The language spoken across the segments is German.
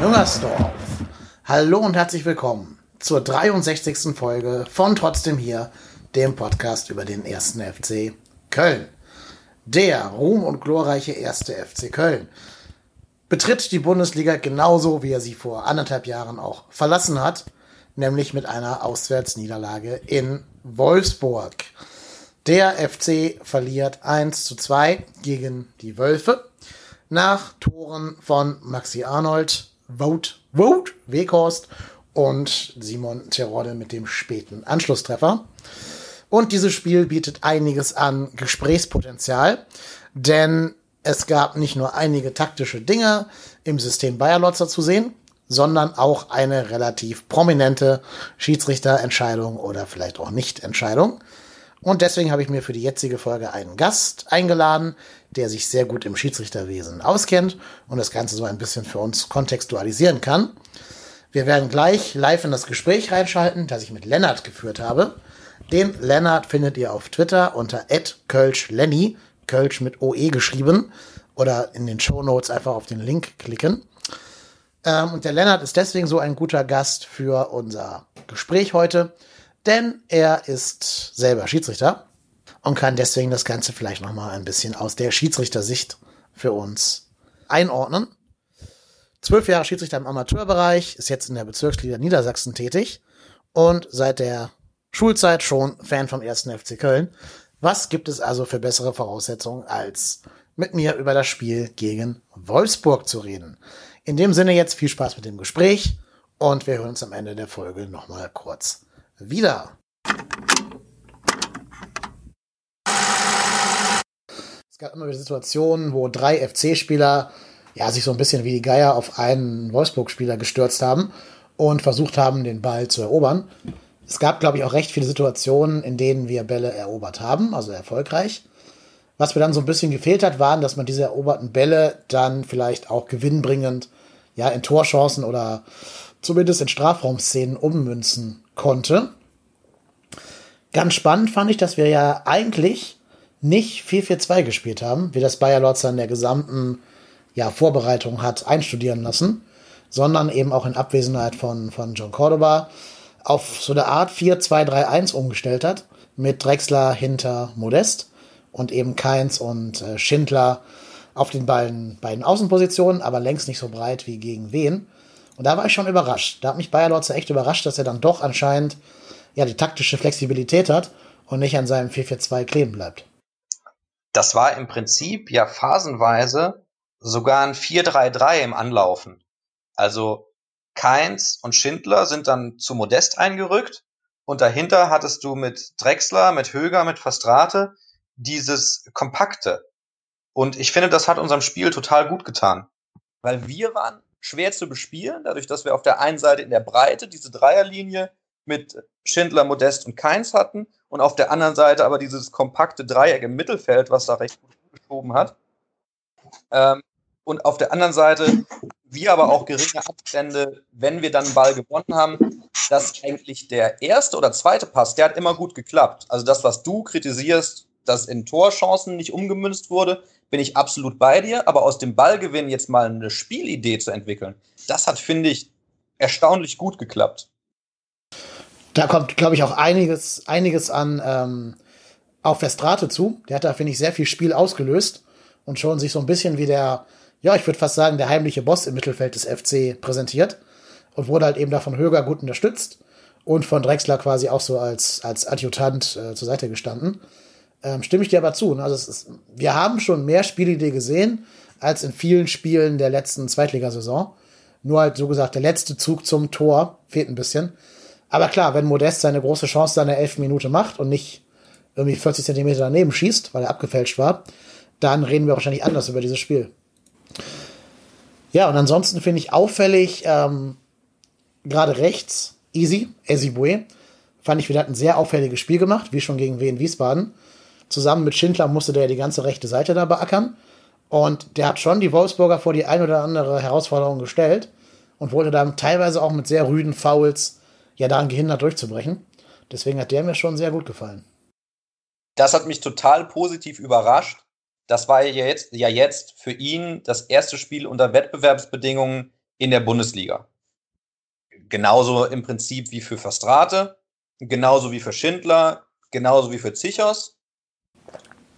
Müngersdorf. Hallo und herzlich willkommen zur 63. Folge von Trotzdem hier, dem Podcast über den ersten FC Köln. Der ruhm- und glorreiche erste FC Köln betritt die Bundesliga genauso, wie er sie vor anderthalb Jahren auch verlassen hat, nämlich mit einer Auswärtsniederlage in Wolfsburg. Der FC verliert 1 zu 2 gegen die Wölfe nach Toren von Maxi Arnold, Vote, Vote, Weghorst und Simon Terodde mit dem späten Anschlusstreffer. Und dieses Spiel bietet einiges an Gesprächspotenzial, denn es gab nicht nur einige taktische Dinge im System Bayerlotzer zu sehen, sondern auch eine relativ prominente Schiedsrichterentscheidung oder vielleicht auch Nichtentscheidung. Und deswegen habe ich mir für die jetzige Folge einen Gast eingeladen, der sich sehr gut im Schiedsrichterwesen auskennt und das Ganze so ein bisschen für uns kontextualisieren kann. Wir werden gleich live in das Gespräch reinschalten, das ich mit Lennart geführt habe. Den Lennart findet ihr auf Twitter unter @kölschlenny, Kölsch mit OE geschrieben oder in den Show Notes einfach auf den Link klicken. Ähm, und der Lennart ist deswegen so ein guter Gast für unser Gespräch heute, denn er ist selber Schiedsrichter und kann deswegen das Ganze vielleicht noch mal ein bisschen aus der Schiedsrichtersicht für uns einordnen. Zwölf Jahre Schiedsrichter im Amateurbereich, ist jetzt in der Bezirksliga Niedersachsen tätig und seit der Schulzeit schon Fan vom ersten FC Köln. Was gibt es also für bessere Voraussetzungen, als mit mir über das Spiel gegen Wolfsburg zu reden? In dem Sinne jetzt viel Spaß mit dem Gespräch und wir hören uns am Ende der Folge nochmal kurz wieder. Gab immer wieder Situationen, wo drei FC-Spieler ja, sich so ein bisschen wie die Geier auf einen Wolfsburg-Spieler gestürzt haben und versucht haben, den Ball zu erobern. Es gab, glaube ich, auch recht viele Situationen, in denen wir Bälle erobert haben, also erfolgreich. Was mir dann so ein bisschen gefehlt hat, waren, dass man diese eroberten Bälle dann vielleicht auch gewinnbringend ja, in Torchancen oder zumindest in Strafraumszenen ummünzen konnte. Ganz spannend fand ich, dass wir ja eigentlich nicht 4-4-2 gespielt haben, wie das Bayer Lotzer in der gesamten ja, Vorbereitung hat einstudieren lassen, sondern eben auch in Abwesenheit von, von John Cordoba auf so eine Art 4-2-3-1 umgestellt hat, mit Drexler hinter Modest und eben Keins und äh, Schindler auf den beiden, beiden Außenpositionen, aber längst nicht so breit wie gegen Wen. Und da war ich schon überrascht. Da hat mich Bayer Lotzer echt überrascht, dass er dann doch anscheinend ja die taktische Flexibilität hat und nicht an seinem 4-4-2 kleben bleibt. Das war im Prinzip ja phasenweise sogar ein 4-3-3 im Anlaufen. Also Keins und Schindler sind dann zu Modest eingerückt und dahinter hattest du mit Drexler, mit Höger, mit Fastrate dieses Kompakte. Und ich finde, das hat unserem Spiel total gut getan. Weil wir waren schwer zu bespielen, dadurch, dass wir auf der einen Seite in der Breite diese Dreierlinie mit Schindler, Modest und Keins hatten und auf der anderen Seite aber dieses kompakte Dreieck im Mittelfeld, was da recht gut geschoben hat. Ähm, und auf der anderen Seite wir aber auch geringe Abstände, wenn wir dann einen Ball gewonnen haben, dass eigentlich der erste oder zweite Pass, der hat immer gut geklappt. Also das, was du kritisierst, dass in Torchancen nicht umgemünzt wurde, bin ich absolut bei dir. Aber aus dem Ballgewinn jetzt mal eine Spielidee zu entwickeln, das hat, finde ich, erstaunlich gut geklappt. Da kommt, glaube ich, auch einiges, einiges an ähm, auf Verstrate zu. Der hat da, finde ich, sehr viel Spiel ausgelöst und schon sich so ein bisschen wie der ja, ich würde fast sagen, der heimliche Boss im Mittelfeld des FC präsentiert und wurde halt eben da von Höger gut unterstützt und von Drexler quasi auch so als, als Adjutant äh, zur Seite gestanden. Ähm, stimme ich dir aber zu. Ne? Also ist, wir haben schon mehr Spielidee gesehen als in vielen Spielen der letzten Zweitligasaison. Nur halt so gesagt, der letzte Zug zum Tor fehlt ein bisschen. Aber klar, wenn Modest seine große Chance seine elf Minute macht und nicht irgendwie 40 Zentimeter daneben schießt, weil er abgefälscht war, dann reden wir wahrscheinlich anders über dieses Spiel. Ja, und ansonsten finde ich auffällig, ähm, gerade rechts, Easy, Ezibue, fand ich, wir hatten ein sehr auffälliges Spiel gemacht, wie schon gegen Wien Wiesbaden. Zusammen mit Schindler musste der die ganze rechte Seite da beackern. Und der hat schon die Wolfsburger vor die ein oder andere Herausforderung gestellt und wurde dann teilweise auch mit sehr rüden Fouls ja daran gehindert durchzubrechen. Deswegen hat der mir schon sehr gut gefallen. Das hat mich total positiv überrascht, das war ja jetzt, ja jetzt für ihn das erste Spiel unter Wettbewerbsbedingungen in der Bundesliga. Genauso im Prinzip wie für Verstrate, genauso wie für Schindler, genauso wie für Zichos.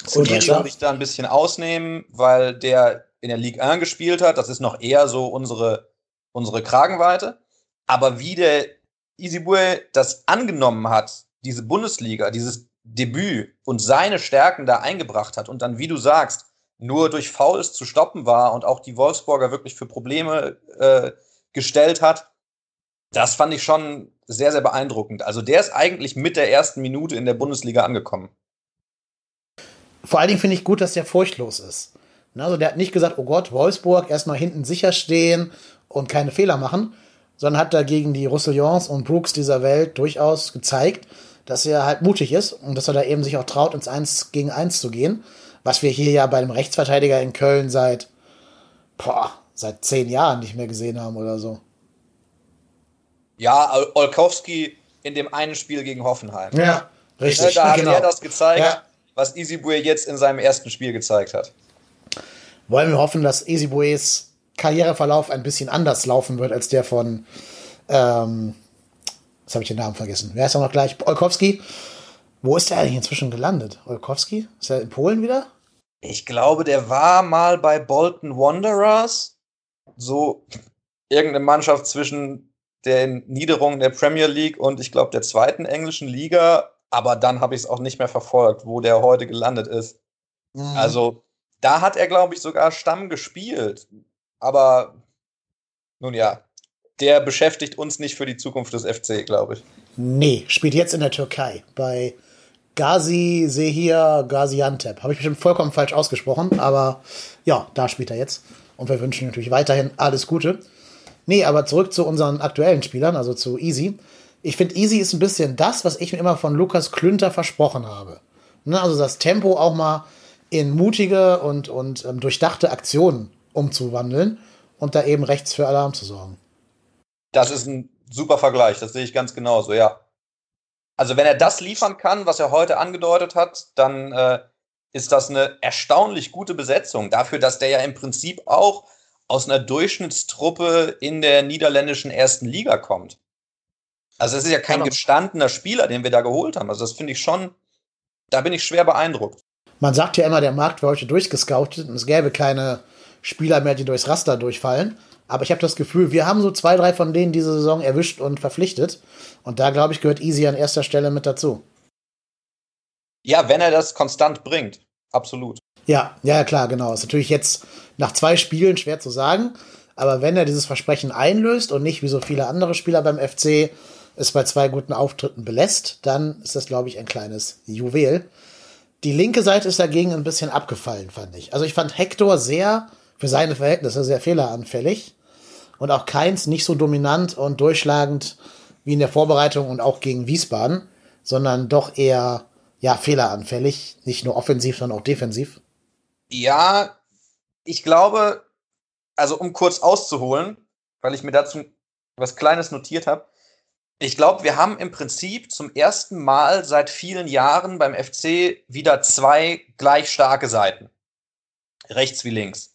Skiri würde ich da ein bisschen ausnehmen, weil der in der Ligue 1 gespielt hat. Das ist noch eher so unsere, unsere Kragenweite. Aber wie der Isibue das angenommen hat, diese Bundesliga, dieses Debüt und seine Stärken da eingebracht hat und dann, wie du sagst, nur durch Fouls zu stoppen war und auch die Wolfsburger wirklich für Probleme äh, gestellt hat, das fand ich schon sehr, sehr beeindruckend. Also der ist eigentlich mit der ersten Minute in der Bundesliga angekommen. Vor allen Dingen finde ich gut, dass der furchtlos ist. Also der hat nicht gesagt, oh Gott, Wolfsburg erstmal hinten sicher stehen und keine Fehler machen, sondern hat dagegen die Roussillons und Brooks dieser Welt durchaus gezeigt, dass er halt mutig ist und dass er da eben sich auch traut, ins 1 gegen 1 zu gehen. Was wir hier ja bei dem Rechtsverteidiger in Köln seit, boah, seit zehn Jahren nicht mehr gesehen haben oder so. Ja, Olkowski in dem einen Spiel gegen Hoffenheim. Ja, richtig. Da hat genau. er das gezeigt, ja. was Isibue jetzt in seinem ersten Spiel gezeigt hat. Wollen wir hoffen, dass Isibues Karriereverlauf ein bisschen anders laufen wird als der von, ähm, jetzt habe ich den Namen vergessen. Wer ist noch gleich? Olkowski. Wo ist der eigentlich inzwischen gelandet? Olkowski? Ist er in Polen wieder? Ich glaube, der war mal bei Bolton Wanderers. So irgendeine Mannschaft zwischen den Niederungen der Premier League und ich glaube der zweiten englischen Liga. Aber dann habe ich es auch nicht mehr verfolgt, wo der heute gelandet ist. Mhm. Also da hat er, glaube ich, sogar Stamm gespielt. Aber nun ja, der beschäftigt uns nicht für die Zukunft des FC, glaube ich. Nee, spielt jetzt in der Türkei bei Gazi Sehir Gaziantep. Habe ich bestimmt vollkommen falsch ausgesprochen, aber ja, da spielt er jetzt. Und wir wünschen natürlich weiterhin alles Gute. Nee, aber zurück zu unseren aktuellen Spielern, also zu Easy. Ich finde, Easy ist ein bisschen das, was ich mir immer von Lukas Klünter versprochen habe. Ne, also das Tempo auch mal in mutige und, und ähm, durchdachte Aktionen umzuwandeln und da eben rechts für Alarm zu sorgen. Das ist ein super Vergleich, das sehe ich ganz genauso, ja. Also wenn er das liefern kann, was er heute angedeutet hat, dann äh, ist das eine erstaunlich gute Besetzung dafür, dass der ja im Prinzip auch aus einer Durchschnittstruppe in der niederländischen ersten Liga kommt. Also es ist ja kein genau. gestandener Spieler, den wir da geholt haben. Also das finde ich schon, da bin ich schwer beeindruckt. Man sagt ja immer, der Markt wäre heute durchgescoutet und es gäbe keine Spieler mehr, die durchs Raster durchfallen. Aber ich habe das Gefühl, wir haben so zwei, drei von denen diese Saison erwischt und verpflichtet. Und da, glaube ich, gehört Easy an erster Stelle mit dazu. Ja, wenn er das konstant bringt. Absolut. Ja, ja, klar, genau. Ist natürlich jetzt nach zwei Spielen schwer zu sagen. Aber wenn er dieses Versprechen einlöst und nicht wie so viele andere Spieler beim FC es bei zwei guten Auftritten belässt, dann ist das, glaube ich, ein kleines Juwel. Die linke Seite ist dagegen ein bisschen abgefallen, fand ich. Also ich fand Hector sehr, für seine Verhältnisse, sehr fehleranfällig. Und auch Keins nicht so dominant und durchschlagend wie in der Vorbereitung und auch gegen Wiesbaden, sondern doch eher, ja, fehleranfällig. Nicht nur offensiv, sondern auch defensiv. Ja, ich glaube, also um kurz auszuholen, weil ich mir dazu was Kleines notiert habe. Ich glaube, wir haben im Prinzip zum ersten Mal seit vielen Jahren beim FC wieder zwei gleich starke Seiten. Rechts wie links.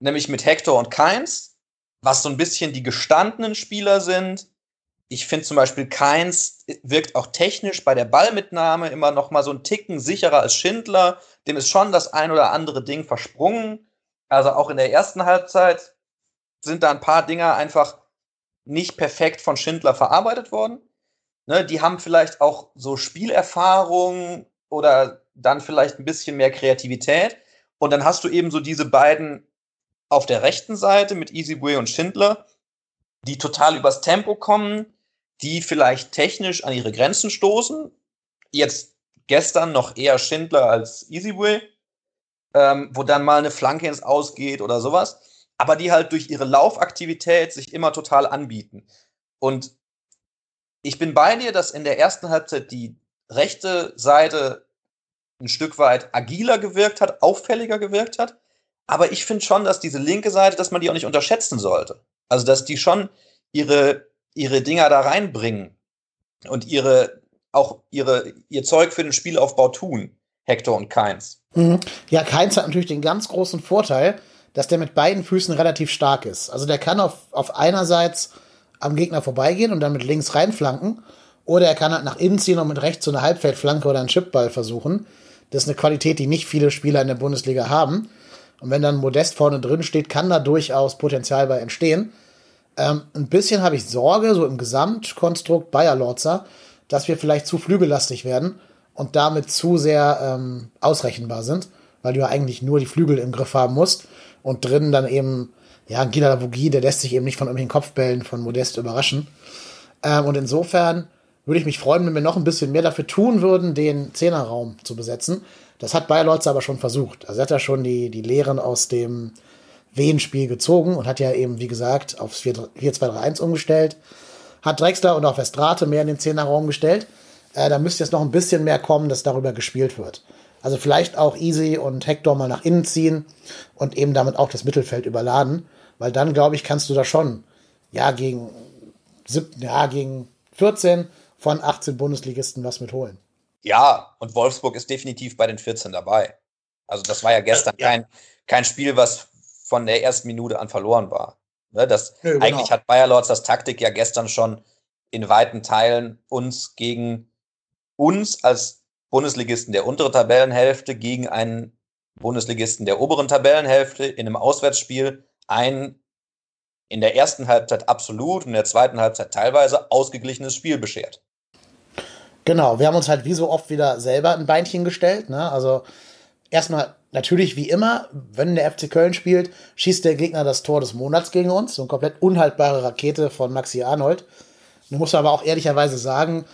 Nämlich mit Hector und Keins, was so ein bisschen die gestandenen Spieler sind. Ich finde zum Beispiel Keins wirkt auch technisch bei der Ballmitnahme immer noch mal so ein Ticken sicherer als Schindler dem ist schon das ein oder andere Ding versprungen. Also auch in der ersten Halbzeit sind da ein paar Dinger einfach nicht perfekt von Schindler verarbeitet worden. Ne, die haben vielleicht auch so Spielerfahrung oder dann vielleicht ein bisschen mehr Kreativität. Und dann hast du eben so diese beiden auf der rechten Seite mit Easyway und Schindler, die total übers Tempo kommen, die vielleicht technisch an ihre Grenzen stoßen. Jetzt gestern noch eher Schindler als Easyway, ähm, wo dann mal eine Flanke ins Ausgeht oder sowas, aber die halt durch ihre Laufaktivität sich immer total anbieten. Und ich bin bei dir, dass in der ersten Halbzeit die rechte Seite ein Stück weit agiler gewirkt hat, auffälliger gewirkt hat. Aber ich finde schon, dass diese linke Seite, dass man die auch nicht unterschätzen sollte. Also, dass die schon ihre, ihre Dinger da reinbringen und ihre, auch ihre, ihr Zeug für den Spielaufbau tun. Hector und Keins. Mhm. Ja, Keins hat natürlich den ganz großen Vorteil, dass der mit beiden Füßen relativ stark ist. Also der kann auf, auf einerseits am Gegner vorbeigehen und dann mit links reinflanken. Oder er kann halt nach innen ziehen und mit rechts so eine Halbfeldflanke oder einen Chipball versuchen. Das ist eine Qualität, die nicht viele Spieler in der Bundesliga haben. Und wenn dann Modest vorne drin steht, kann da durchaus Potenzial bei entstehen. Ähm, ein bisschen habe ich Sorge, so im Gesamtkonstrukt Bayer Lorzer, dass wir vielleicht zu flügellastig werden und damit zu sehr ähm, ausrechenbar sind, weil du ja eigentlich nur die Flügel im Griff haben musst und drinnen dann eben, ja, Gila Lavogie, der lässt sich eben nicht von irgendwelchen Kopfbällen von Modest überraschen. Ähm, und insofern würde ich mich freuen, wenn wir noch ein bisschen mehr dafür tun würden, den Zehnerraum zu besetzen. Das hat Bayer Lotz aber schon versucht. Also er hat ja schon die, die Lehren aus dem Wien-Spiel gezogen und hat ja eben, wie gesagt, aufs 4-2-3-1 umgestellt. Hat Drexler und auch Westrate mehr in den Zehnerraum gestellt. Äh, da müsste jetzt noch ein bisschen mehr kommen, dass darüber gespielt wird. Also vielleicht auch Easy und Hector mal nach innen ziehen und eben damit auch das Mittelfeld überladen, weil dann, glaube ich, kannst du da schon, ja, gegen, ja, gegen 14 von 18 Bundesligisten was mitholen. Ja, und Wolfsburg ist definitiv bei den 14 dabei. Also das war ja gestern ja. Kein, kein Spiel, was von der ersten Minute an verloren war. Ne, das, ja, genau. Eigentlich hat Bayer Lords das Taktik ja gestern schon in weiten Teilen uns gegen uns als Bundesligisten der unteren Tabellenhälfte gegen einen Bundesligisten der oberen Tabellenhälfte in einem Auswärtsspiel ein in der ersten Halbzeit absolut und in der zweiten Halbzeit teilweise ausgeglichenes Spiel beschert. Genau, wir haben uns halt wie so oft wieder selber ein Beinchen gestellt. Ne? Also erstmal natürlich wie immer, wenn der FC Köln spielt, schießt der Gegner das Tor des Monats gegen uns. So eine komplett unhaltbare Rakete von Maxi Arnold. Du musst aber auch ehrlicherweise sagen,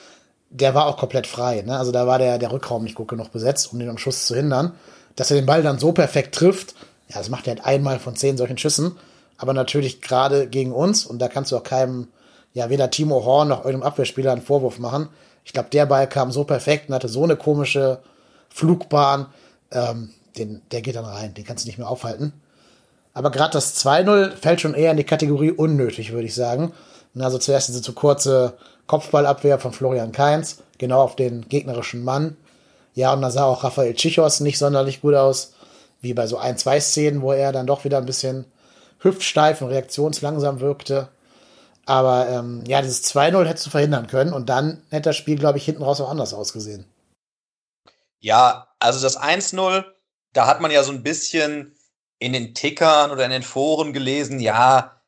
der war auch komplett frei. Ne? Also da war der, der Rückraum nicht gut genug besetzt, um den am Schuss zu hindern. Dass er den Ball dann so perfekt trifft, ja, das macht er halt einmal von zehn solchen Schüssen. Aber natürlich gerade gegen uns, und da kannst du auch keinem, ja, weder Timo Horn noch irgendeinem Abwehrspieler einen Vorwurf machen. Ich glaube, der Ball kam so perfekt und hatte so eine komische Flugbahn. Ähm, den, der geht dann rein, den kannst du nicht mehr aufhalten. Aber gerade das 2-0 fällt schon eher in die Kategorie unnötig, würde ich sagen. Also zuerst diese zu kurze Kopfballabwehr von Florian Kainz, genau auf den gegnerischen Mann. Ja, und da sah auch Rafael Chichos nicht sonderlich gut aus, wie bei so ein, zwei Szenen, wo er dann doch wieder ein bisschen hüftsteif und reaktionslangsam wirkte. Aber ähm, ja, dieses 2-0 hättest du verhindern können und dann hätte das Spiel, glaube ich, hinten raus auch anders ausgesehen. Ja, also das 1-0, da hat man ja so ein bisschen in den Tickern oder in den Foren gelesen, ja,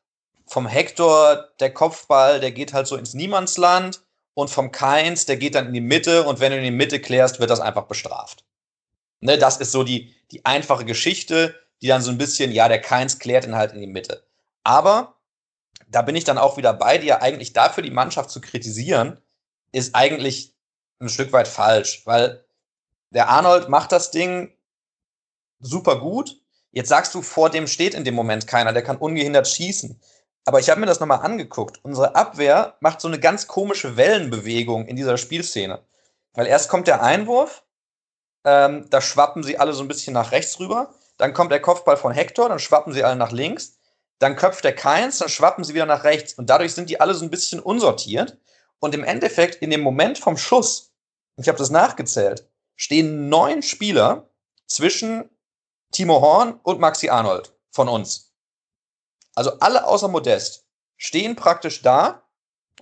vom Hector, der Kopfball, der geht halt so ins Niemandsland und vom Keins, der geht dann in die Mitte und wenn du in die Mitte klärst, wird das einfach bestraft. Ne, das ist so die, die einfache Geschichte, die dann so ein bisschen, ja, der Keins klärt ihn halt in die Mitte. Aber da bin ich dann auch wieder bei dir, eigentlich dafür die Mannschaft zu kritisieren, ist eigentlich ein Stück weit falsch, weil der Arnold macht das Ding super gut. Jetzt sagst du, vor dem steht in dem Moment keiner, der kann ungehindert schießen. Aber ich habe mir das nochmal angeguckt. Unsere Abwehr macht so eine ganz komische Wellenbewegung in dieser Spielszene. Weil erst kommt der Einwurf, ähm, da schwappen sie alle so ein bisschen nach rechts rüber. Dann kommt der Kopfball von Hector, dann schwappen sie alle nach links. Dann köpft der Keins, dann schwappen sie wieder nach rechts. Und dadurch sind die alle so ein bisschen unsortiert. Und im Endeffekt, in dem Moment vom Schuss, ich habe das nachgezählt, stehen neun Spieler zwischen Timo Horn und Maxi Arnold von uns. Also alle außer Modest stehen praktisch da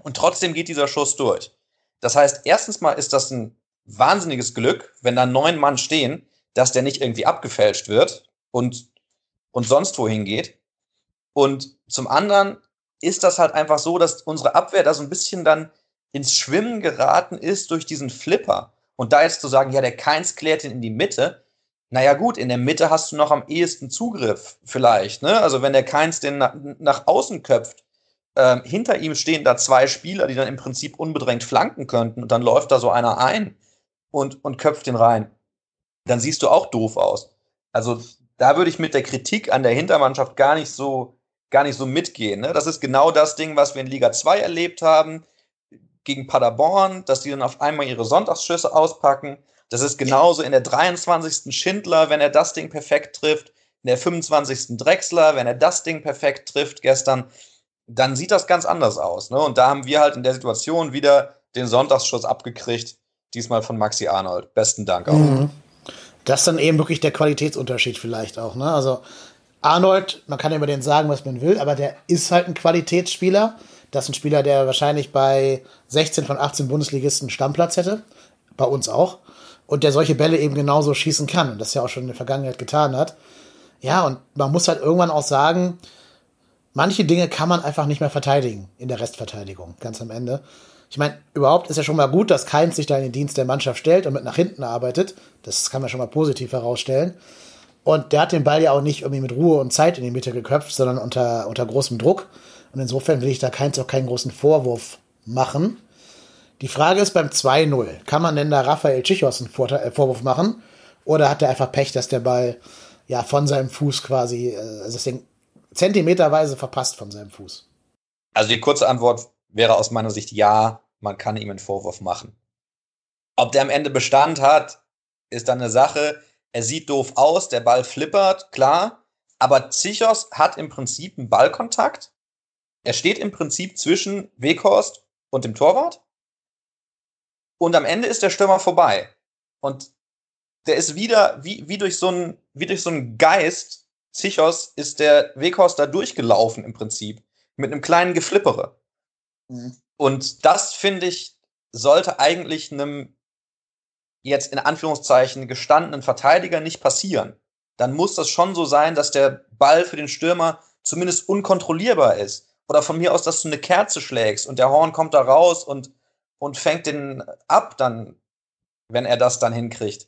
und trotzdem geht dieser Schuss durch. Das heißt, erstens mal ist das ein wahnsinniges Glück, wenn da neun Mann stehen, dass der nicht irgendwie abgefälscht wird und, und sonst wohin geht. Und zum anderen ist das halt einfach so, dass unsere Abwehr da so ein bisschen dann ins Schwimmen geraten ist durch diesen Flipper. Und da jetzt zu sagen, ja, der Keins klärt ihn in die Mitte, naja, gut, in der Mitte hast du noch am ehesten Zugriff, vielleicht. Ne? Also, wenn der Keins den nach, nach außen köpft, ähm, hinter ihm stehen da zwei Spieler, die dann im Prinzip unbedrängt flanken könnten und dann läuft da so einer ein und, und köpft den rein. Dann siehst du auch doof aus. Also, da würde ich mit der Kritik an der Hintermannschaft gar nicht so, gar nicht so mitgehen. Ne? Das ist genau das Ding, was wir in Liga 2 erlebt haben gegen Paderborn, dass die dann auf einmal ihre Sonntagsschüsse auspacken das ist genauso in der 23. Schindler, wenn er das Ding perfekt trifft, in der 25. Drexler, wenn er das Ding perfekt trifft gestern, dann sieht das ganz anders aus. Ne? Und da haben wir halt in der Situation wieder den Sonntagsschuss abgekriegt, diesmal von Maxi Arnold. Besten Dank auch. Mhm. Das ist dann eben wirklich der Qualitätsunterschied vielleicht auch. Ne? Also Arnold, man kann über den sagen, was man will, aber der ist halt ein Qualitätsspieler. Das ist ein Spieler, der wahrscheinlich bei 16 von 18 Bundesligisten Stammplatz hätte. Bei uns auch. Und der solche Bälle eben genauso schießen kann. Und das ja auch schon in der Vergangenheit getan hat. Ja, und man muss halt irgendwann auch sagen, manche Dinge kann man einfach nicht mehr verteidigen in der Restverteidigung, ganz am Ende. Ich meine, überhaupt ist ja schon mal gut, dass Keins sich da in den Dienst der Mannschaft stellt und mit nach hinten arbeitet. Das kann man schon mal positiv herausstellen. Und der hat den Ball ja auch nicht irgendwie mit Ruhe und Zeit in die Mitte geköpft, sondern unter, unter großem Druck. Und insofern will ich da Keins auch keinen großen Vorwurf machen. Die Frage ist beim 2-0, kann man denn da Raphael Tschichos einen äh, Vorwurf machen? Oder hat er einfach Pech, dass der Ball ja von seinem Fuß quasi, äh, also deswegen zentimeterweise verpasst von seinem Fuß? Also die kurze Antwort wäre aus meiner Sicht ja, man kann ihm einen Vorwurf machen. Ob der am Ende Bestand hat, ist dann eine Sache. Er sieht doof aus, der Ball flippert, klar. Aber Zichos hat im Prinzip einen Ballkontakt. Er steht im Prinzip zwischen Weghorst und dem Torwart. Und am Ende ist der Stürmer vorbei. Und der ist wieder, wie, wie durch so einen, wie durch so einen Geist, Zichos, ist der Weghorst da durchgelaufen im Prinzip. Mit einem kleinen Geflippere. Mhm. Und das, finde ich, sollte eigentlich einem jetzt in Anführungszeichen gestandenen Verteidiger nicht passieren, dann muss das schon so sein, dass der Ball für den Stürmer zumindest unkontrollierbar ist. Oder von mir aus, dass du eine Kerze schlägst und der Horn kommt da raus und, und fängt den ab, dann, wenn er das dann hinkriegt.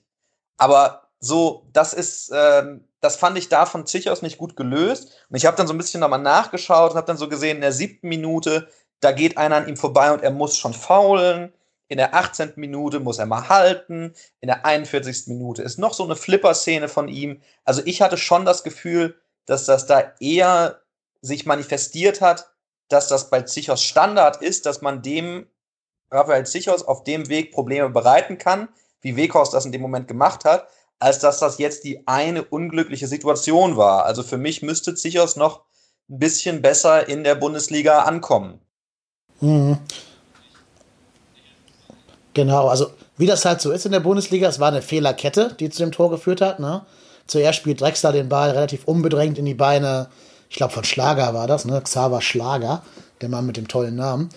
Aber so, das ist, ähm, das fand ich da von Zichos nicht gut gelöst. Und ich habe dann so ein bisschen nochmal nachgeschaut und habe dann so gesehen, in der siebten Minute, da geht einer an ihm vorbei und er muss schon faulen. In der 18. Minute muss er mal halten. In der 41. Minute ist noch so eine Flipper-Szene von ihm. Also ich hatte schon das Gefühl, dass das da eher sich manifestiert hat, dass das bei Zichos Standard ist, dass man dem Raphael Zichos auf dem Weg Probleme bereiten kann, wie Weghorst das in dem Moment gemacht hat, als dass das jetzt die eine unglückliche Situation war. Also für mich müsste Zichos noch ein bisschen besser in der Bundesliga ankommen. Mhm. Genau, also wie das halt so ist in der Bundesliga, es war eine Fehlerkette, die zu dem Tor geführt hat. Ne? Zuerst spielt Drexler den Ball relativ unbedrängt in die Beine, ich glaube von Schlager war das, ne? Xaver Schlager, der Mann mit dem tollen Namen.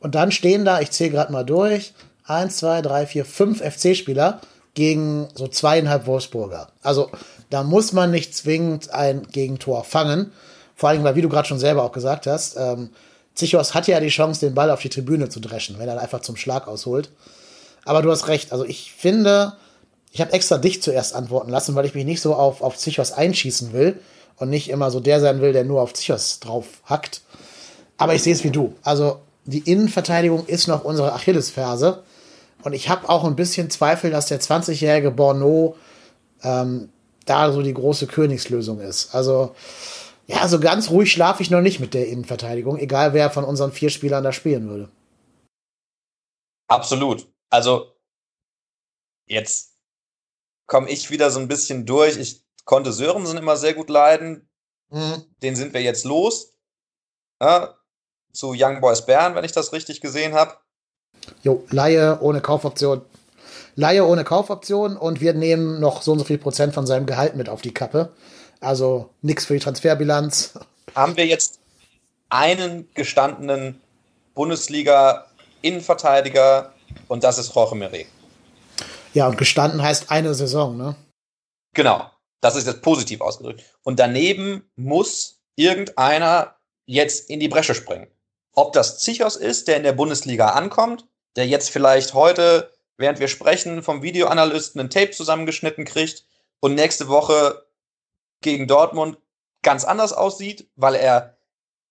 Und dann stehen da, ich zähle gerade mal durch, eins, zwei, drei, vier, fünf FC-Spieler gegen so zweieinhalb Wolfsburger. Also da muss man nicht zwingend ein Gegentor fangen. Vor allem, weil, wie du gerade schon selber auch gesagt hast, ähm, Zichos hat ja die Chance, den Ball auf die Tribüne zu dreschen, wenn er einfach zum Schlag ausholt. Aber du hast recht. Also ich finde, ich habe extra dich zuerst antworten lassen, weil ich mich nicht so auf, auf Zichos einschießen will und nicht immer so der sein will, der nur auf Zichos drauf hackt. Aber ich sehe es wie du. Also die Innenverteidigung ist noch unsere Achillesferse. Und ich habe auch ein bisschen Zweifel, dass der 20-jährige Borneau ähm, da so die große Königslösung ist. Also ja, so ganz ruhig schlafe ich noch nicht mit der Innenverteidigung, egal wer von unseren vier Spielern da spielen würde. Absolut. Also, jetzt komme ich wieder so ein bisschen durch. Ich konnte Sörensen immer sehr gut leiden. Mhm. Den sind wir jetzt los. Ja, zu Young Boys Bern, wenn ich das richtig gesehen habe. Jo, Laie ohne Kaufoption. Laie ohne Kaufoption und wir nehmen noch so und so viel Prozent von seinem Gehalt mit auf die Kappe. Also nichts für die Transferbilanz. Haben wir jetzt einen gestandenen Bundesliga-Innenverteidiger und das ist Jorge Meret. Ja, und gestanden heißt eine Saison, ne? Genau, das ist jetzt positiv ausgedrückt. Und daneben muss irgendeiner jetzt in die Bresche springen. Ob das Zichos ist, der in der Bundesliga ankommt, der jetzt vielleicht heute, während wir sprechen, vom Videoanalysten ein Tape zusammengeschnitten kriegt und nächste Woche gegen Dortmund ganz anders aussieht, weil er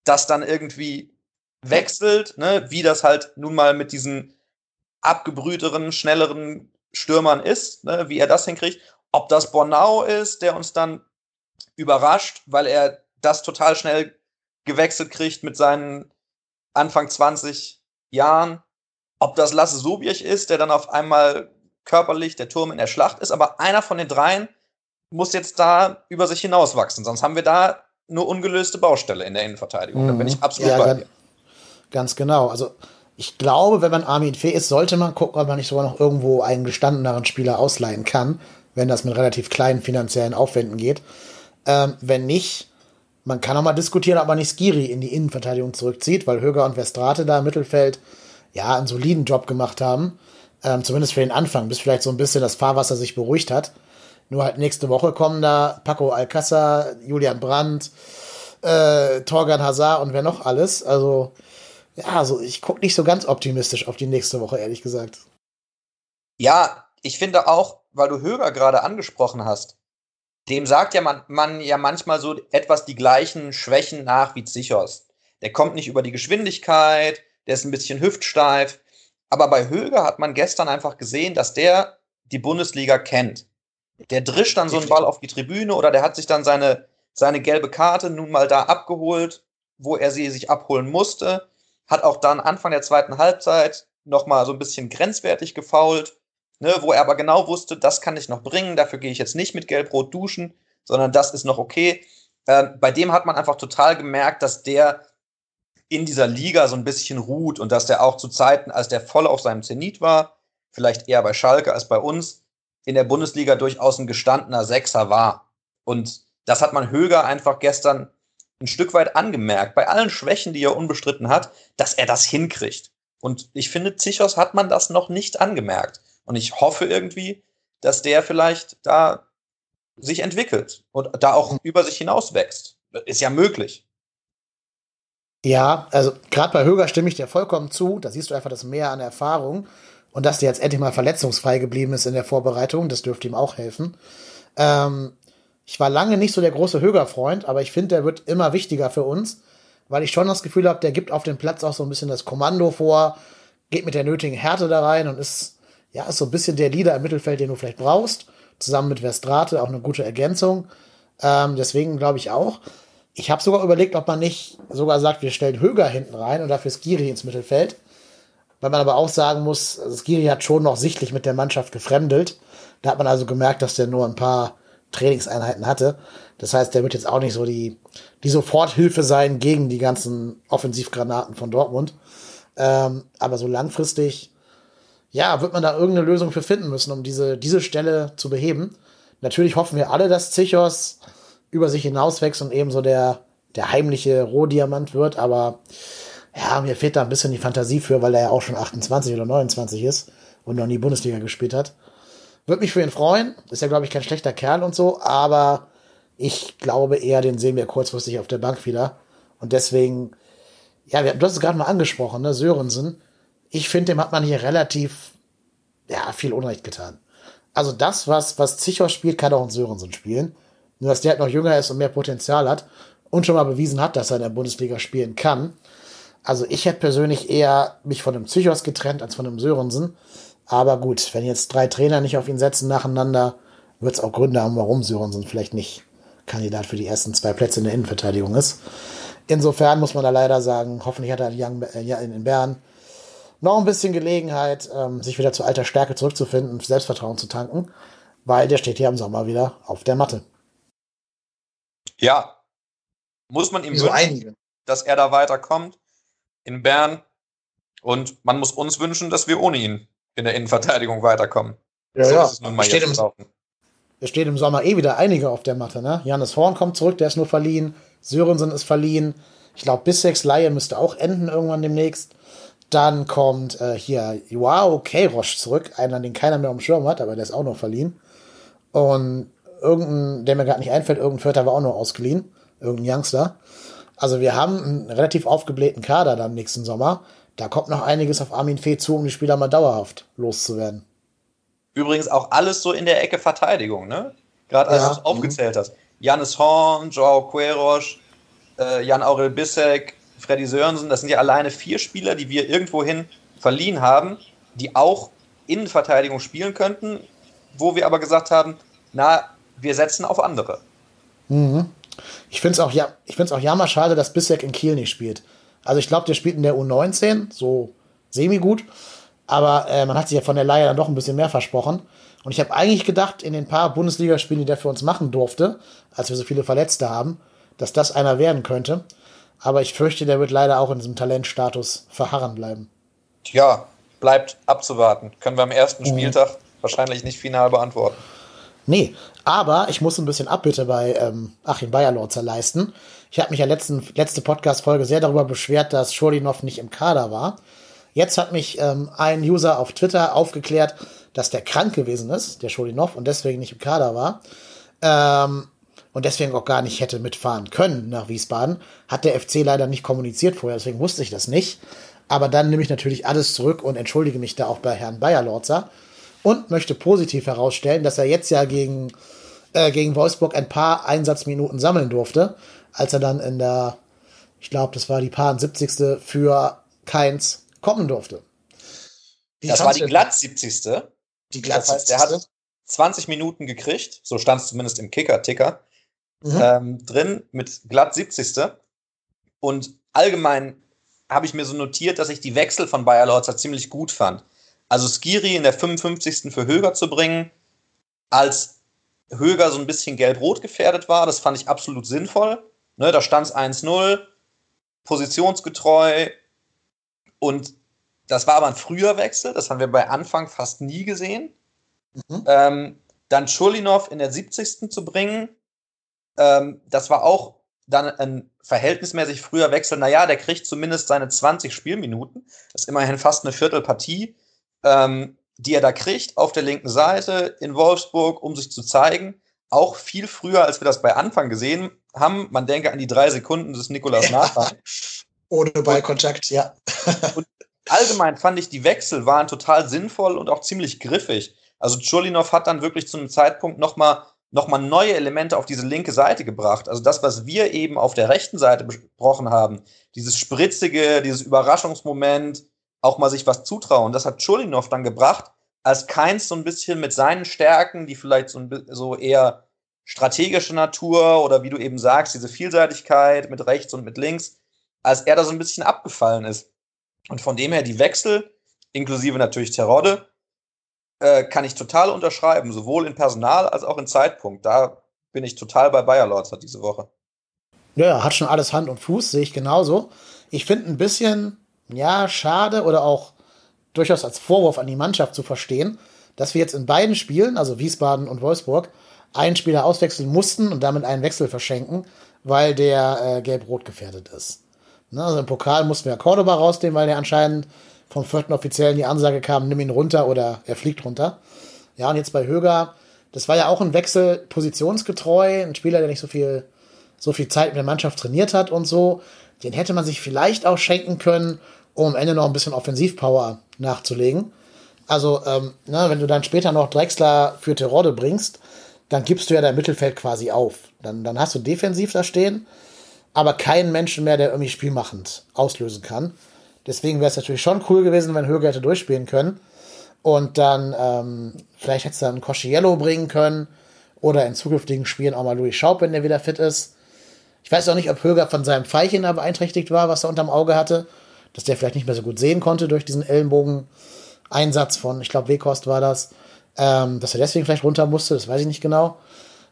das dann irgendwie wechselt, ne? wie das halt nun mal mit diesen abgebrühteren, schnelleren Stürmern ist, ne? wie er das hinkriegt. Ob das Bornau ist, der uns dann überrascht, weil er das total schnell gewechselt kriegt mit seinen Anfang 20 Jahren. Ob das Lasse Sobiech ist, der dann auf einmal körperlich der Turm in der Schlacht ist, aber einer von den dreien muss jetzt da über sich hinauswachsen. Sonst haben wir da nur ungelöste Baustelle in der Innenverteidigung. Da bin ich mhm. absolut ja, bei dir. Ganz genau. Also ich glaube, wenn man Armin Fee ist, sollte man gucken, ob man nicht sogar noch irgendwo einen gestandeneren Spieler ausleihen kann. wenn das mit relativ kleinen finanziellen Aufwänden geht. Ähm, wenn nicht, man kann auch mal diskutieren, ob man nicht Skiri in die Innenverteidigung zurückzieht, weil Höger und Westrate da im Mittelfeld ja einen soliden Job gemacht haben. Ähm, zumindest für den Anfang, bis vielleicht so ein bisschen das Fahrwasser sich beruhigt hat. Nur halt nächste Woche kommen da Paco Alcázar, Julian Brandt, äh, Torgan Hazard und wer noch alles. Also, ja, also ich gucke nicht so ganz optimistisch auf die nächste Woche, ehrlich gesagt. Ja, ich finde auch, weil du Höger gerade angesprochen hast, dem sagt ja man, man ja manchmal so etwas die gleichen Schwächen nach wie Zichos. Der kommt nicht über die Geschwindigkeit, der ist ein bisschen hüftsteif. Aber bei Höger hat man gestern einfach gesehen, dass der die Bundesliga kennt. Der drischt dann so einen Ball auf die Tribüne oder der hat sich dann seine, seine gelbe Karte nun mal da abgeholt, wo er sie sich abholen musste. Hat auch dann Anfang der zweiten Halbzeit nochmal so ein bisschen grenzwertig gefault ne, wo er aber genau wusste, das kann ich noch bringen, dafür gehe ich jetzt nicht mit Gelb-Rot duschen, sondern das ist noch okay. Äh, bei dem hat man einfach total gemerkt, dass der in dieser Liga so ein bisschen ruht und dass der auch zu Zeiten, als der voll auf seinem Zenit war, vielleicht eher bei Schalke als bei uns, in der Bundesliga durchaus ein gestandener Sechser war. Und das hat man Höger einfach gestern ein Stück weit angemerkt, bei allen Schwächen, die er unbestritten hat, dass er das hinkriegt. Und ich finde, Zichos hat man das noch nicht angemerkt. Und ich hoffe irgendwie, dass der vielleicht da sich entwickelt und da auch über sich hinaus wächst. Ist ja möglich. Ja, also gerade bei Höger stimme ich dir vollkommen zu. Da siehst du einfach das Mehr an Erfahrung. Und dass der jetzt endlich mal verletzungsfrei geblieben ist in der Vorbereitung, das dürfte ihm auch helfen. Ähm, ich war lange nicht so der große Höger-Freund, aber ich finde, der wird immer wichtiger für uns, weil ich schon das Gefühl habe, der gibt auf dem Platz auch so ein bisschen das Kommando vor, geht mit der nötigen Härte da rein und ist ja, ist so ein bisschen der Leader im Mittelfeld, den du vielleicht brauchst. Zusammen mit Westrate auch eine gute Ergänzung. Ähm, deswegen glaube ich auch. Ich habe sogar überlegt, ob man nicht sogar sagt, wir stellen Höger hinten rein und dafür Skiri ins Mittelfeld. Weil man aber auch sagen muss, also Skiri hat schon noch sichtlich mit der Mannschaft gefremdelt. Da hat man also gemerkt, dass der nur ein paar Trainingseinheiten hatte. Das heißt, der wird jetzt auch nicht so die, die Soforthilfe sein gegen die ganzen Offensivgranaten von Dortmund. Ähm, aber so langfristig ja, wird man da irgendeine Lösung für finden müssen, um diese, diese Stelle zu beheben. Natürlich hoffen wir alle, dass Zichos über sich hinauswächst und eben so der, der heimliche Rohdiamant wird, aber ja, mir fehlt da ein bisschen die Fantasie für, weil er ja auch schon 28 oder 29 ist und noch nie Bundesliga gespielt hat. Würde mich für ihn freuen. Ist ja, glaube ich, kein schlechter Kerl und so, aber ich glaube eher, den sehen wir kurzfristig auf der Bank wieder. Und deswegen, ja, du hast es gerade mal angesprochen, ne, Sörensen ich finde, dem hat man hier relativ ja, viel Unrecht getan. Also das, was, was Zichos spielt, kann auch ein Sörensen spielen. Nur, dass der halt noch jünger ist und mehr Potenzial hat und schon mal bewiesen hat, dass er in der Bundesliga spielen kann. Also ich hätte persönlich eher mich von dem Zichos getrennt als von dem Sörensen. Aber gut, wenn jetzt drei Trainer nicht auf ihn setzen nacheinander, wird es auch Gründe haben, warum Sörensen vielleicht nicht Kandidat für die ersten zwei Plätze in der Innenverteidigung ist. Insofern muss man da leider sagen, hoffentlich hat er in Bern noch ein bisschen Gelegenheit, ähm, sich wieder zu alter Stärke zurückzufinden und Selbstvertrauen zu tanken, weil der steht hier im Sommer wieder auf der Matte. Ja, muss man ihm so wünschen, einige. dass er da weiterkommt in Bern. Und man muss uns wünschen, dass wir ohne ihn in der Innenverteidigung weiterkommen. Ja, so ja. Ist es nun mal steht jetzt im, es steht im Sommer eh wieder einige auf der Matte. Ne? Janis Horn kommt zurück, der ist nur verliehen. Sörensen ist verliehen. Ich glaube, Bisseks Laie müsste auch enden irgendwann demnächst. Dann kommt äh, hier Joao Queiroz zurück, einer, den keiner mehr am Schirm hat, aber der ist auch noch verliehen. Und irgendein, der mir gerade nicht einfällt, irgendein Vierter war auch noch ausgeliehen, irgendein Youngster. Also wir haben einen relativ aufgeblähten Kader dann nächsten Sommer. Da kommt noch einiges auf Armin Fee zu, um die Spieler mal dauerhaft loszuwerden. Übrigens auch alles so in der Ecke Verteidigung, ne? Gerade als ja. du es aufgezählt hast. Janis Horn, Joao Queiroz, äh, Jan Aurel Bissek, Freddy Sörensen, das sind ja alleine vier Spieler, die wir irgendwohin verliehen haben, die auch Innenverteidigung spielen könnten, wo wir aber gesagt haben, na, wir setzen auf andere. Mhm. Ich finde es auch, ja, auch jammer schade, dass Bissek in Kiel nicht spielt. Also ich glaube, der spielt in der U19, so semi-gut. Aber äh, man hat sich ja von der Leihe dann doch ein bisschen mehr versprochen. Und ich habe eigentlich gedacht, in den paar Bundesligaspielen, die der für uns machen durfte, als wir so viele Verletzte haben, dass das einer werden könnte. Aber ich fürchte, der wird leider auch in diesem Talentstatus verharren bleiben. Tja, bleibt abzuwarten. Können wir am ersten mhm. Spieltag wahrscheinlich nicht final beantworten. Nee, aber ich muss ein bisschen Abbitte bei ähm, Achim Bayerlorzer leisten. Ich habe mich ja letzten, letzte Podcast-Folge sehr darüber beschwert, dass Scholinov nicht im Kader war. Jetzt hat mich ähm, ein User auf Twitter aufgeklärt, dass der krank gewesen ist, der Scholinov, und deswegen nicht im Kader war. Ähm, und deswegen auch gar nicht hätte mitfahren können nach Wiesbaden. Hat der FC leider nicht kommuniziert vorher, deswegen wusste ich das nicht. Aber dann nehme ich natürlich alles zurück und entschuldige mich da auch bei Herrn Bayerlorzer und möchte positiv herausstellen, dass er jetzt ja gegen, äh, gegen Wolfsburg ein paar Einsatzminuten sammeln durfte, als er dann in der, ich glaube, das war die paar 70. für Keins kommen durfte. Wie das war die glatt 70. Die glatt das heißt, er hat 20 Minuten gekriegt, so stand es zumindest im Kicker-Ticker, mhm. ähm, drin mit glatt 70. Und allgemein habe ich mir so notiert, dass ich die Wechsel von Bayer Lorzer ziemlich gut fand. Also Skiri in der 55. für Höger zu bringen, als Höger so ein bisschen gelb-rot gefährdet war, das fand ich absolut sinnvoll. Ne, da stand es 1-0, positionsgetreu und das war aber ein früher Wechsel, das haben wir bei Anfang fast nie gesehen. Mhm. Ähm, dann Schulinov in der 70. zu bringen, ähm, das war auch dann ein verhältnismäßig früher Wechsel. Naja, der kriegt zumindest seine 20 Spielminuten. Das ist immerhin fast eine Viertelpartie ähm, die er da kriegt auf der linken Seite in Wolfsburg, um sich zu zeigen. Auch viel früher, als wir das bei Anfang gesehen haben. Man denke an die drei Sekunden des Nikolas ja. Nathan. Ohne Ballkontakt, ja. und allgemein fand ich, die Wechsel waren total sinnvoll und auch ziemlich griffig. Also Chulinov hat dann wirklich zu einem Zeitpunkt nochmal noch mal neue Elemente auf diese linke Seite gebracht. Also das, was wir eben auf der rechten Seite besprochen haben, dieses spritzige, dieses Überraschungsmoment, auch mal sich was zutrauen. Das hat Chulinov dann gebracht, als Keins so ein bisschen mit seinen Stärken, die vielleicht so, ein, so eher strategische Natur oder wie du eben sagst, diese Vielseitigkeit mit rechts und mit links, als er da so ein bisschen abgefallen ist. Und von dem her die Wechsel, inklusive natürlich Terodde, äh, kann ich total unterschreiben, sowohl in Personal als auch in Zeitpunkt. Da bin ich total bei Bayer Lords diese Woche. Ja, hat schon alles Hand und Fuß, sehe ich genauso. Ich finde ein bisschen ja, schade oder auch durchaus als Vorwurf an die Mannschaft zu verstehen, dass wir jetzt in beiden Spielen, also Wiesbaden und Wolfsburg, einen Spieler auswechseln mussten und damit einen Wechsel verschenken, weil der äh, gelb-rot gefährdet ist. Ne, also im Pokal mussten wir Cordoba rausnehmen, weil der anscheinend vom vierten Offiziellen die Ansage kam, nimm ihn runter oder er fliegt runter. Ja, und jetzt bei Höger, das war ja auch ein Wechsel positionsgetreu, ein Spieler, der nicht so viel, so viel Zeit mit der Mannschaft trainiert hat und so. Den hätte man sich vielleicht auch schenken können, um am Ende noch ein bisschen Offensivpower nachzulegen. Also, ähm, ne, wenn du dann später noch Drexler für Terodde bringst, dann gibst du ja dein Mittelfeld quasi auf. Dann, dann hast du defensiv da stehen, aber keinen Menschen mehr, der irgendwie spielmachend auslösen kann. Deswegen wäre es natürlich schon cool gewesen, wenn Höger hätte durchspielen können. Und dann, ähm, vielleicht hättest du dann Cosciello bringen können. Oder in zukünftigen Spielen auch mal Louis Schaub, wenn der wieder fit ist. Ich weiß auch nicht, ob Höger von seinem Pfeilchen da beeinträchtigt war, was er unterm Auge hatte dass der vielleicht nicht mehr so gut sehen konnte durch diesen Ellenbogen-Einsatz von, ich glaube, Wekost war das, ähm, dass er deswegen vielleicht runter musste, das weiß ich nicht genau.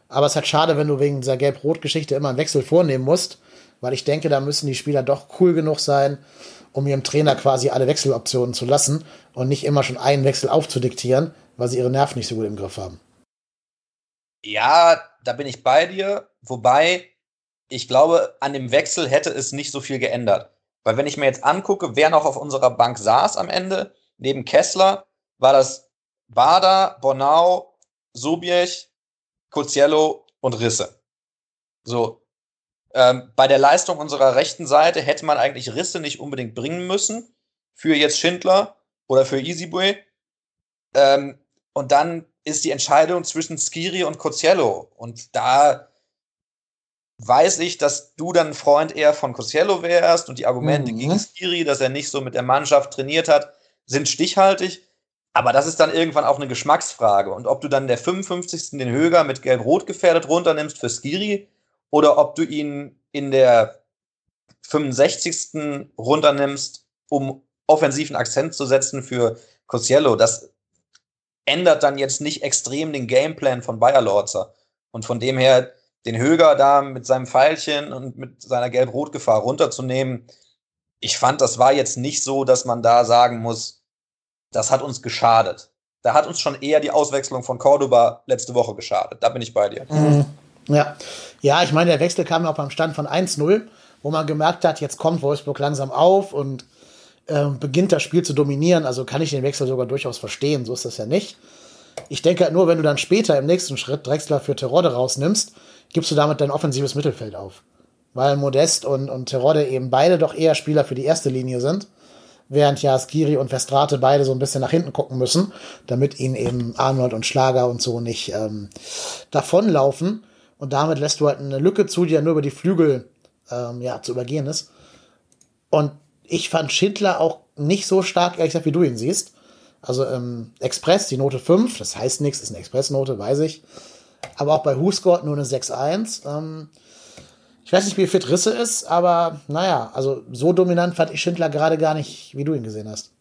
Aber es ist halt schade, wenn du wegen dieser Gelb-Rot-Geschichte immer einen Wechsel vornehmen musst, weil ich denke, da müssen die Spieler doch cool genug sein, um ihrem Trainer quasi alle Wechseloptionen zu lassen und nicht immer schon einen Wechsel aufzudiktieren, weil sie ihre Nerven nicht so gut im Griff haben. Ja, da bin ich bei dir. Wobei, ich glaube, an dem Wechsel hätte es nicht so viel geändert. Weil wenn ich mir jetzt angucke, wer noch auf unserer Bank saß am Ende, neben Kessler, war das Bader, Bonau, Sobiech, Coziello und Risse. So. Ähm, bei der Leistung unserer rechten Seite hätte man eigentlich Risse nicht unbedingt bringen müssen. Für jetzt Schindler oder für Easybue. Ähm, und dann ist die Entscheidung zwischen Skiri und Coziello. Und da weiß ich, dass du dann Freund eher von Cosiello wärst und die Argumente mhm. gegen Skiri, dass er nicht so mit der Mannschaft trainiert hat, sind stichhaltig. Aber das ist dann irgendwann auch eine Geschmacksfrage. Und ob du dann der 55. den Höger mit Gelb-Rot gefährdet runternimmst für Skiri oder ob du ihn in der 65. runternimmst, um offensiven Akzent zu setzen für Cosiello, das ändert dann jetzt nicht extrem den Gameplan von Bayer Lorzer. Und von dem her, den Höger da mit seinem Pfeilchen und mit seiner Gelb-Rot-Gefahr runterzunehmen. Ich fand, das war jetzt nicht so, dass man da sagen muss, das hat uns geschadet. Da hat uns schon eher die Auswechslung von Cordoba letzte Woche geschadet. Da bin ich bei dir. Mhm. Ja. ja, ich meine, der Wechsel kam ja auch beim Stand von 1-0, wo man gemerkt hat, jetzt kommt Wolfsburg langsam auf und äh, beginnt das Spiel zu dominieren. Also kann ich den Wechsel sogar durchaus verstehen. So ist das ja nicht. Ich denke halt nur, wenn du dann später im nächsten Schritt Drexler für Terodde rausnimmst, gibst du damit dein offensives Mittelfeld auf. Weil Modest und, und Terodde eben beide doch eher Spieler für die erste Linie sind während ja Skiri und Vestrate beide so ein bisschen nach hinten gucken müssen, damit ihnen eben Arnold und Schlager und so nicht ähm, davonlaufen. Und damit lässt du halt eine Lücke zu, die ja nur über die Flügel ähm, ja, zu übergehen ist. Und ich fand Schindler auch nicht so stark, ehrlich gesagt, wie du ihn siehst. Also ähm, Express, die Note 5, das heißt nichts, ist eine Express-Note, weiß ich. Aber auch bei WhoScored nur eine 6-1. Ähm, ich weiß nicht, wie fit Risse ist, aber naja, also so dominant fand ich Schindler gerade gar nicht, wie du ihn gesehen hast.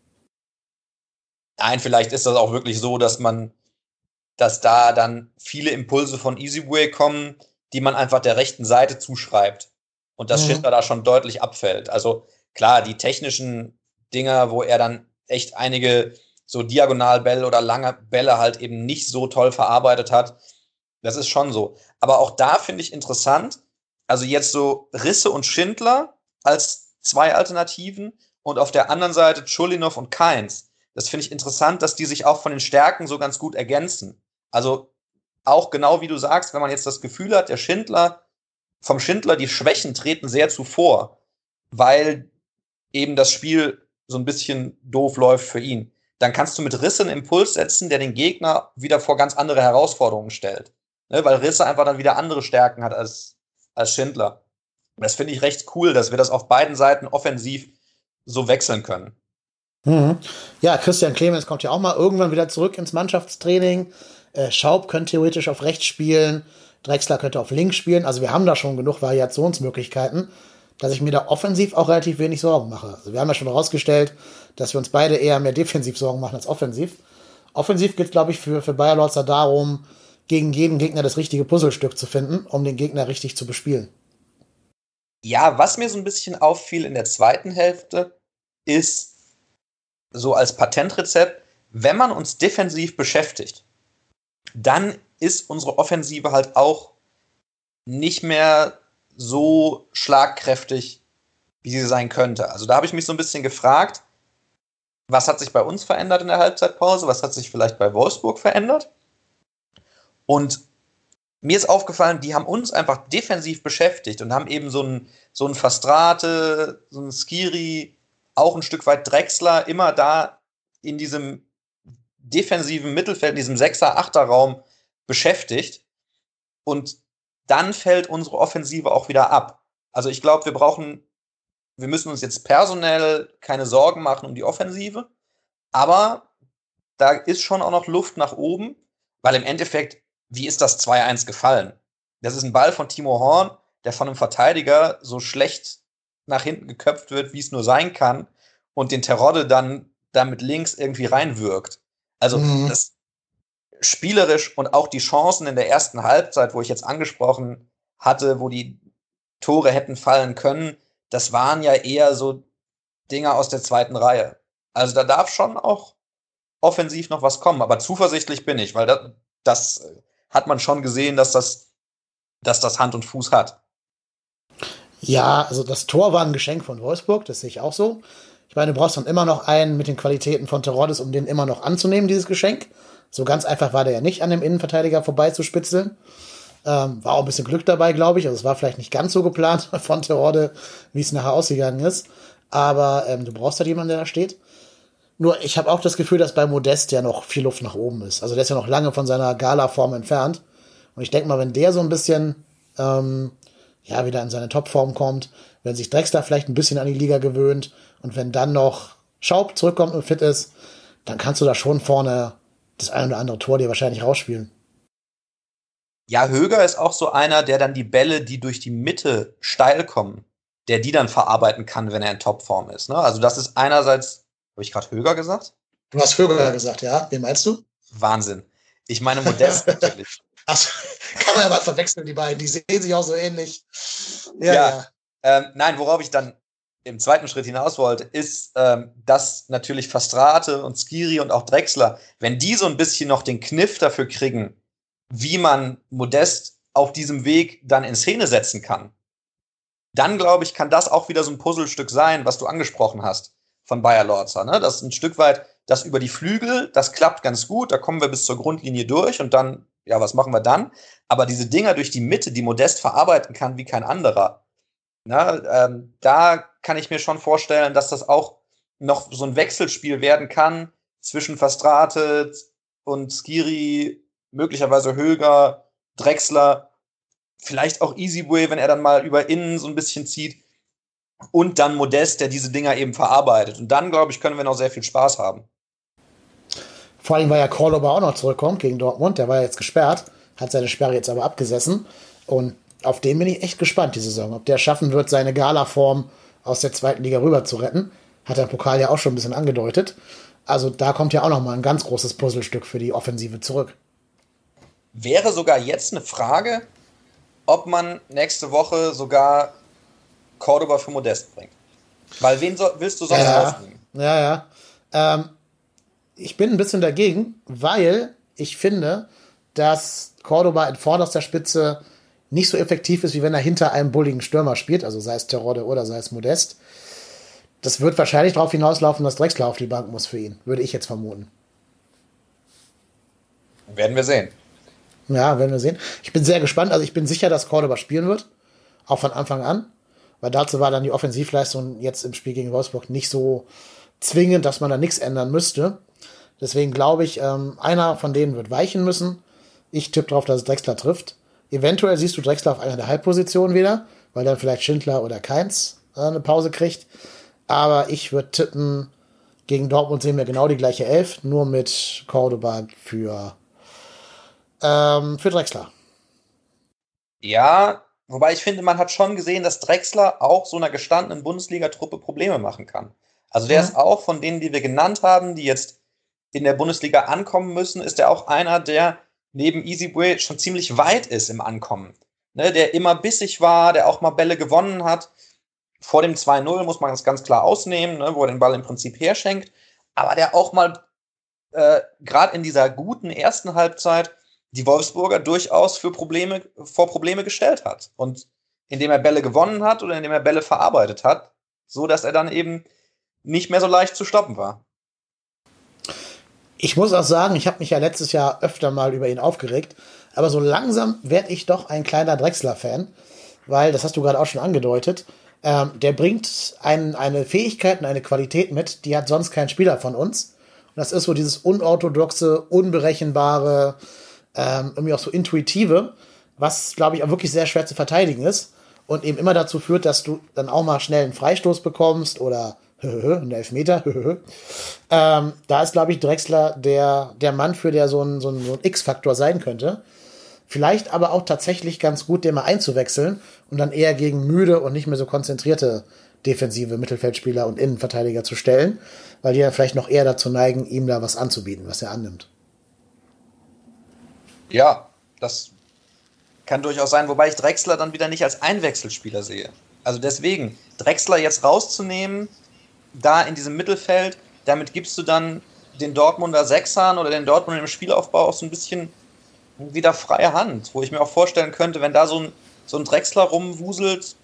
Nein, vielleicht ist das auch wirklich so, dass man, dass da dann viele Impulse von Easyway kommen, die man einfach der rechten Seite zuschreibt. Und dass mhm. Schindler da schon deutlich abfällt. Also klar, die technischen Dinger, wo er dann echt einige so Diagonalbälle oder lange Bälle halt eben nicht so toll verarbeitet hat, das ist schon so. Aber auch da finde ich interessant, also jetzt so Risse und Schindler als zwei Alternativen und auf der anderen Seite Chulinov und Keins. Das finde ich interessant, dass die sich auch von den Stärken so ganz gut ergänzen. Also auch genau wie du sagst, wenn man jetzt das Gefühl hat, der Schindler, vom Schindler, die Schwächen treten sehr zuvor, weil eben das Spiel so ein bisschen doof läuft für ihn. Dann kannst du mit Risse einen Impuls setzen, der den Gegner wieder vor ganz andere Herausforderungen stellt. Ne, weil Risse einfach dann wieder andere Stärken hat als, als Schindler. Das finde ich recht cool, dass wir das auf beiden Seiten offensiv so wechseln können. Mhm. Ja, Christian Clemens kommt ja auch mal irgendwann wieder zurück ins Mannschaftstraining. Äh, Schaub könnte theoretisch auf rechts spielen. Drexler könnte auf links spielen. Also wir haben da schon genug Variationsmöglichkeiten, dass ich mir da offensiv auch relativ wenig Sorgen mache. Also wir haben ja schon herausgestellt, dass wir uns beide eher mehr defensiv Sorgen machen als offensiv. Offensiv geht es, glaube ich, für, für Bayer Lorzer darum, gegen jeden Gegner das richtige Puzzlestück zu finden, um den Gegner richtig zu bespielen. Ja, was mir so ein bisschen auffiel in der zweiten Hälfte, ist so als Patentrezept, wenn man uns defensiv beschäftigt, dann ist unsere Offensive halt auch nicht mehr so schlagkräftig, wie sie sein könnte. Also da habe ich mich so ein bisschen gefragt, was hat sich bei uns verändert in der Halbzeitpause, was hat sich vielleicht bei Wolfsburg verändert? Und mir ist aufgefallen, die haben uns einfach defensiv beschäftigt und haben eben so einen so ein Fastrate, so einen Skiri, auch ein Stück weit Drechsler, immer da in diesem defensiven Mittelfeld, in diesem Sechser-, Achter-Raum beschäftigt. Und dann fällt unsere Offensive auch wieder ab. Also ich glaube, wir brauchen, wir müssen uns jetzt personell keine Sorgen machen um die Offensive, aber da ist schon auch noch Luft nach oben, weil im Endeffekt wie ist das 2-1 gefallen? Das ist ein Ball von Timo Horn, der von einem Verteidiger so schlecht nach hinten geköpft wird, wie es nur sein kann, und den Terodde dann damit links irgendwie reinwirkt. Also mhm. das spielerisch und auch die Chancen in der ersten Halbzeit, wo ich jetzt angesprochen hatte, wo die Tore hätten fallen können, das waren ja eher so Dinger aus der zweiten Reihe. Also da darf schon auch offensiv noch was kommen, aber zuversichtlich bin ich, weil das, das hat man schon gesehen, dass das, dass das Hand und Fuß hat. Ja, also das Tor war ein Geschenk von Wolfsburg, das sehe ich auch so. Ich meine, du brauchst dann immer noch einen mit den Qualitäten von Teroddes, um den immer noch anzunehmen, dieses Geschenk. So ganz einfach war der ja nicht, an dem Innenverteidiger vorbeizuspitzeln. Ähm, war auch ein bisschen Glück dabei, glaube ich. Also es war vielleicht nicht ganz so geplant von Terodde, wie es nachher ausgegangen ist. Aber ähm, du brauchst halt jemanden, der da steht. Nur ich habe auch das Gefühl, dass bei Modest ja noch viel Luft nach oben ist. Also der ist ja noch lange von seiner Gala-Form entfernt. Und ich denke mal, wenn der so ein bisschen ähm, ja wieder in seine Topform kommt, wenn sich Drexler vielleicht ein bisschen an die Liga gewöhnt und wenn dann noch Schaub zurückkommt und fit ist, dann kannst du da schon vorne das ein oder andere Tor dir wahrscheinlich rausspielen. Ja, Höger ist auch so einer, der dann die Bälle, die durch die Mitte steil kommen, der die dann verarbeiten kann, wenn er in Topform ist. Ne? Also das ist einerseits habe ich gerade Höger gesagt? Du hast Höger gesagt, ja. Wen meinst du? Wahnsinn. Ich meine Modest natürlich. Ach, kann man ja mal verwechseln, die beiden. Die sehen sich auch so ähnlich. Ja, ja. ja. Ähm, nein, worauf ich dann im zweiten Schritt hinaus wollte, ist, ähm, dass natürlich Fastrate und Skiri und auch Drexler, wenn die so ein bisschen noch den Kniff dafür kriegen, wie man Modest auf diesem Weg dann in Szene setzen kann, dann glaube ich, kann das auch wieder so ein Puzzlestück sein, was du angesprochen hast von Bayer Lorzer. Ne? Das ist ein Stück weit das über die Flügel, das klappt ganz gut, da kommen wir bis zur Grundlinie durch und dann, ja, was machen wir dann? Aber diese Dinger durch die Mitte, die Modest verarbeiten kann wie kein anderer, na, ähm, da kann ich mir schon vorstellen, dass das auch noch so ein Wechselspiel werden kann zwischen Fastrate und Skiri, möglicherweise Höger, Drexler, vielleicht auch Easyway, wenn er dann mal über innen so ein bisschen zieht. Und dann Modest, der diese Dinger eben verarbeitet. Und dann, glaube ich, können wir noch sehr viel Spaß haben. Vor allem, weil ja Cordoba auch noch zurückkommt gegen Dortmund. Der war ja jetzt gesperrt, hat seine Sperre jetzt aber abgesessen. Und auf den bin ich echt gespannt, die Saison. Ob der schaffen wird, seine Gala-Form aus der zweiten Liga rüber zu retten. Hat der Pokal ja auch schon ein bisschen angedeutet. Also da kommt ja auch noch mal ein ganz großes Puzzlestück für die Offensive zurück. Wäre sogar jetzt eine Frage, ob man nächste Woche sogar Cordoba für Modest bringt. Weil wen so, willst du sonst ja, rausnehmen? Ja, ja. Ähm, ich bin ein bisschen dagegen, weil ich finde, dass Cordoba in vorderster Spitze nicht so effektiv ist, wie wenn er hinter einem bulligen Stürmer spielt, also sei es Terodde oder sei es Modest. Das wird wahrscheinlich darauf hinauslaufen, dass Drexler auf die Bank muss für ihn, würde ich jetzt vermuten. Werden wir sehen. Ja, werden wir sehen. Ich bin sehr gespannt. Also ich bin sicher, dass Cordoba spielen wird. Auch von Anfang an. Weil dazu war dann die Offensivleistung jetzt im Spiel gegen Wolfsburg nicht so zwingend, dass man da nichts ändern müsste. Deswegen glaube ich, ähm, einer von denen wird weichen müssen. Ich tippe darauf, dass es Drexler trifft. Eventuell siehst du Drexler auf einer der Halbpositionen wieder, weil dann vielleicht Schindler oder Keins äh, eine Pause kriegt. Aber ich würde tippen, gegen Dortmund sehen wir genau die gleiche Elf, nur mit Cordoba für ähm, für Drexler. Ja, wobei ich finde, man hat schon gesehen, dass Drexler auch so einer gestandenen Bundesliga-Truppe Probleme machen kann. Also der mhm. ist auch von denen, die wir genannt haben, die jetzt in der Bundesliga ankommen müssen, ist er auch einer, der neben Easyway schon ziemlich weit ist im Ankommen. Ne, der immer bissig war, der auch mal Bälle gewonnen hat. Vor dem 2-0 muss man das ganz klar ausnehmen, ne, wo er den Ball im Prinzip herschenkt. Aber der auch mal äh, gerade in dieser guten ersten Halbzeit die Wolfsburger durchaus für Probleme, vor Probleme gestellt hat. Und indem er Bälle gewonnen hat oder indem er Bälle verarbeitet hat, so dass er dann eben nicht mehr so leicht zu stoppen war. Ich muss auch sagen, ich habe mich ja letztes Jahr öfter mal über ihn aufgeregt, aber so langsam werde ich doch ein kleiner Drechsler-Fan, weil, das hast du gerade auch schon angedeutet, ähm, der bringt ein, eine Fähigkeit und eine Qualität mit, die hat sonst kein Spieler von uns. Und das ist so dieses unorthodoxe, unberechenbare, ähm, irgendwie auch so intuitive, was, glaube ich, auch wirklich sehr schwer zu verteidigen ist und eben immer dazu führt, dass du dann auch mal schnell einen Freistoß bekommst oder einen Elfmeter. ähm, da ist, glaube ich, Drexler der, der Mann, für der so ein, so ein, so ein X-Faktor sein könnte. Vielleicht aber auch tatsächlich ganz gut, den mal einzuwechseln und dann eher gegen müde und nicht mehr so konzentrierte defensive Mittelfeldspieler und Innenverteidiger zu stellen, weil die ja vielleicht noch eher dazu neigen, ihm da was anzubieten, was er annimmt. Ja, das kann durchaus sein, wobei ich Drexler dann wieder nicht als Einwechselspieler sehe. Also deswegen, Drexler jetzt rauszunehmen, da in diesem Mittelfeld, damit gibst du dann den Dortmunder Sechsern oder den Dortmunder im Spielaufbau auch so ein bisschen wieder freie Hand, wo ich mir auch vorstellen könnte, wenn da so ein, so ein Drexler rumwuselt,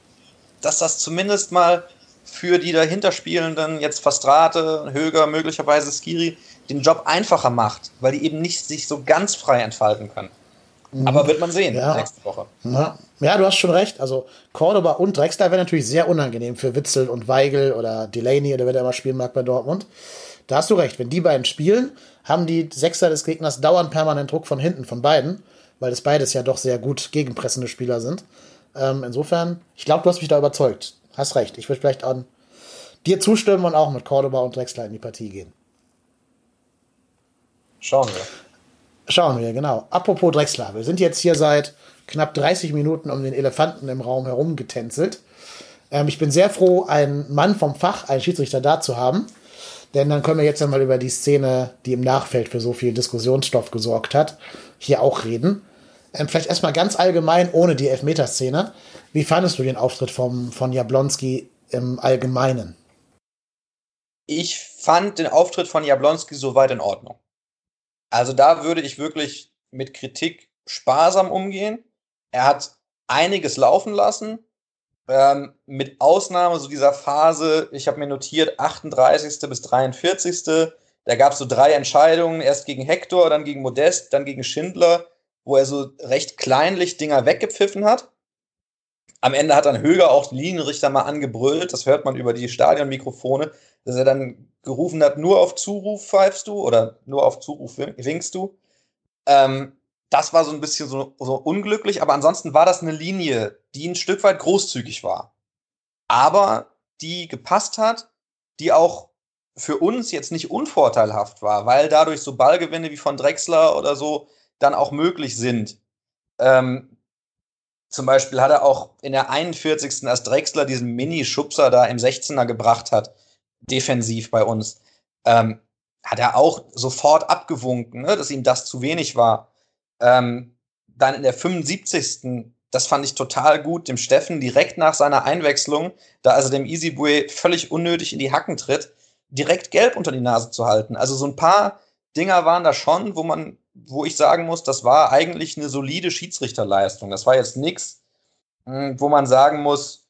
dass das zumindest mal für die dahinterspielenden, jetzt Fastrate, Höger, möglicherweise Skiri, den Job einfacher macht, weil die eben nicht sich so ganz frei entfalten können. Mhm. Aber wird man sehen ja. nächste Woche. Ja. ja, du hast schon recht. Also Cordoba und Drexler wäre natürlich sehr unangenehm für Witzel und Weigel oder Delaney oder wer der mal spielen mag bei Dortmund. Da hast du recht. Wenn die beiden spielen, haben die Sechser des Gegners dauernd permanent Druck von hinten von beiden, weil es beides ja doch sehr gut gegenpressende Spieler sind. Ähm, insofern, ich glaube, du hast mich da überzeugt. Hast recht. Ich würde vielleicht an dir zustimmen und auch mit Cordoba und Drexler in die Partie gehen. Schauen wir. Schauen wir, genau. Apropos Drexler, wir sind jetzt hier seit knapp 30 Minuten um den Elefanten im Raum herumgetänzelt. Ähm, ich bin sehr froh, einen Mann vom Fach, einen Schiedsrichter da zu haben. Denn dann können wir jetzt einmal über die Szene, die im Nachfeld für so viel Diskussionsstoff gesorgt hat, hier auch reden. Ähm, vielleicht erstmal ganz allgemein, ohne die Elfmeterszene. Wie fandest du den Auftritt vom, von Jablonski im Allgemeinen? Ich fand den Auftritt von Jablonski soweit in Ordnung. Also da würde ich wirklich mit Kritik sparsam umgehen. Er hat einiges laufen lassen. Ähm, mit Ausnahme so dieser Phase, ich habe mir notiert, 38. bis 43. Da gab es so drei Entscheidungen, erst gegen Hector, dann gegen Modest, dann gegen Schindler, wo er so recht kleinlich Dinger weggepfiffen hat. Am Ende hat dann Höger auch den Linienrichter mal angebrüllt, das hört man über die Stadionmikrofone, dass er dann gerufen hat, nur auf Zuruf pfeifst du oder nur auf Zuruf winkst du. Ähm, das war so ein bisschen so, so unglücklich, aber ansonsten war das eine Linie, die ein Stück weit großzügig war. Aber die gepasst hat, die auch für uns jetzt nicht unvorteilhaft war, weil dadurch so Ballgewinne wie von Drexler oder so dann auch möglich sind. Ähm, zum Beispiel hat er auch in der 41. als Drexler diesen Mini-Schubser da im 16er gebracht hat, defensiv bei uns, ähm, hat er auch sofort abgewunken, ne, dass ihm das zu wenig war. Ähm, dann in der 75. Das fand ich total gut, dem Steffen direkt nach seiner Einwechslung, da also dem Easybue völlig unnötig in die Hacken tritt, direkt gelb unter die Nase zu halten. Also so ein paar Dinger waren da schon, wo man, wo ich sagen muss, das war eigentlich eine solide Schiedsrichterleistung. Das war jetzt nichts, hm, wo man sagen muss,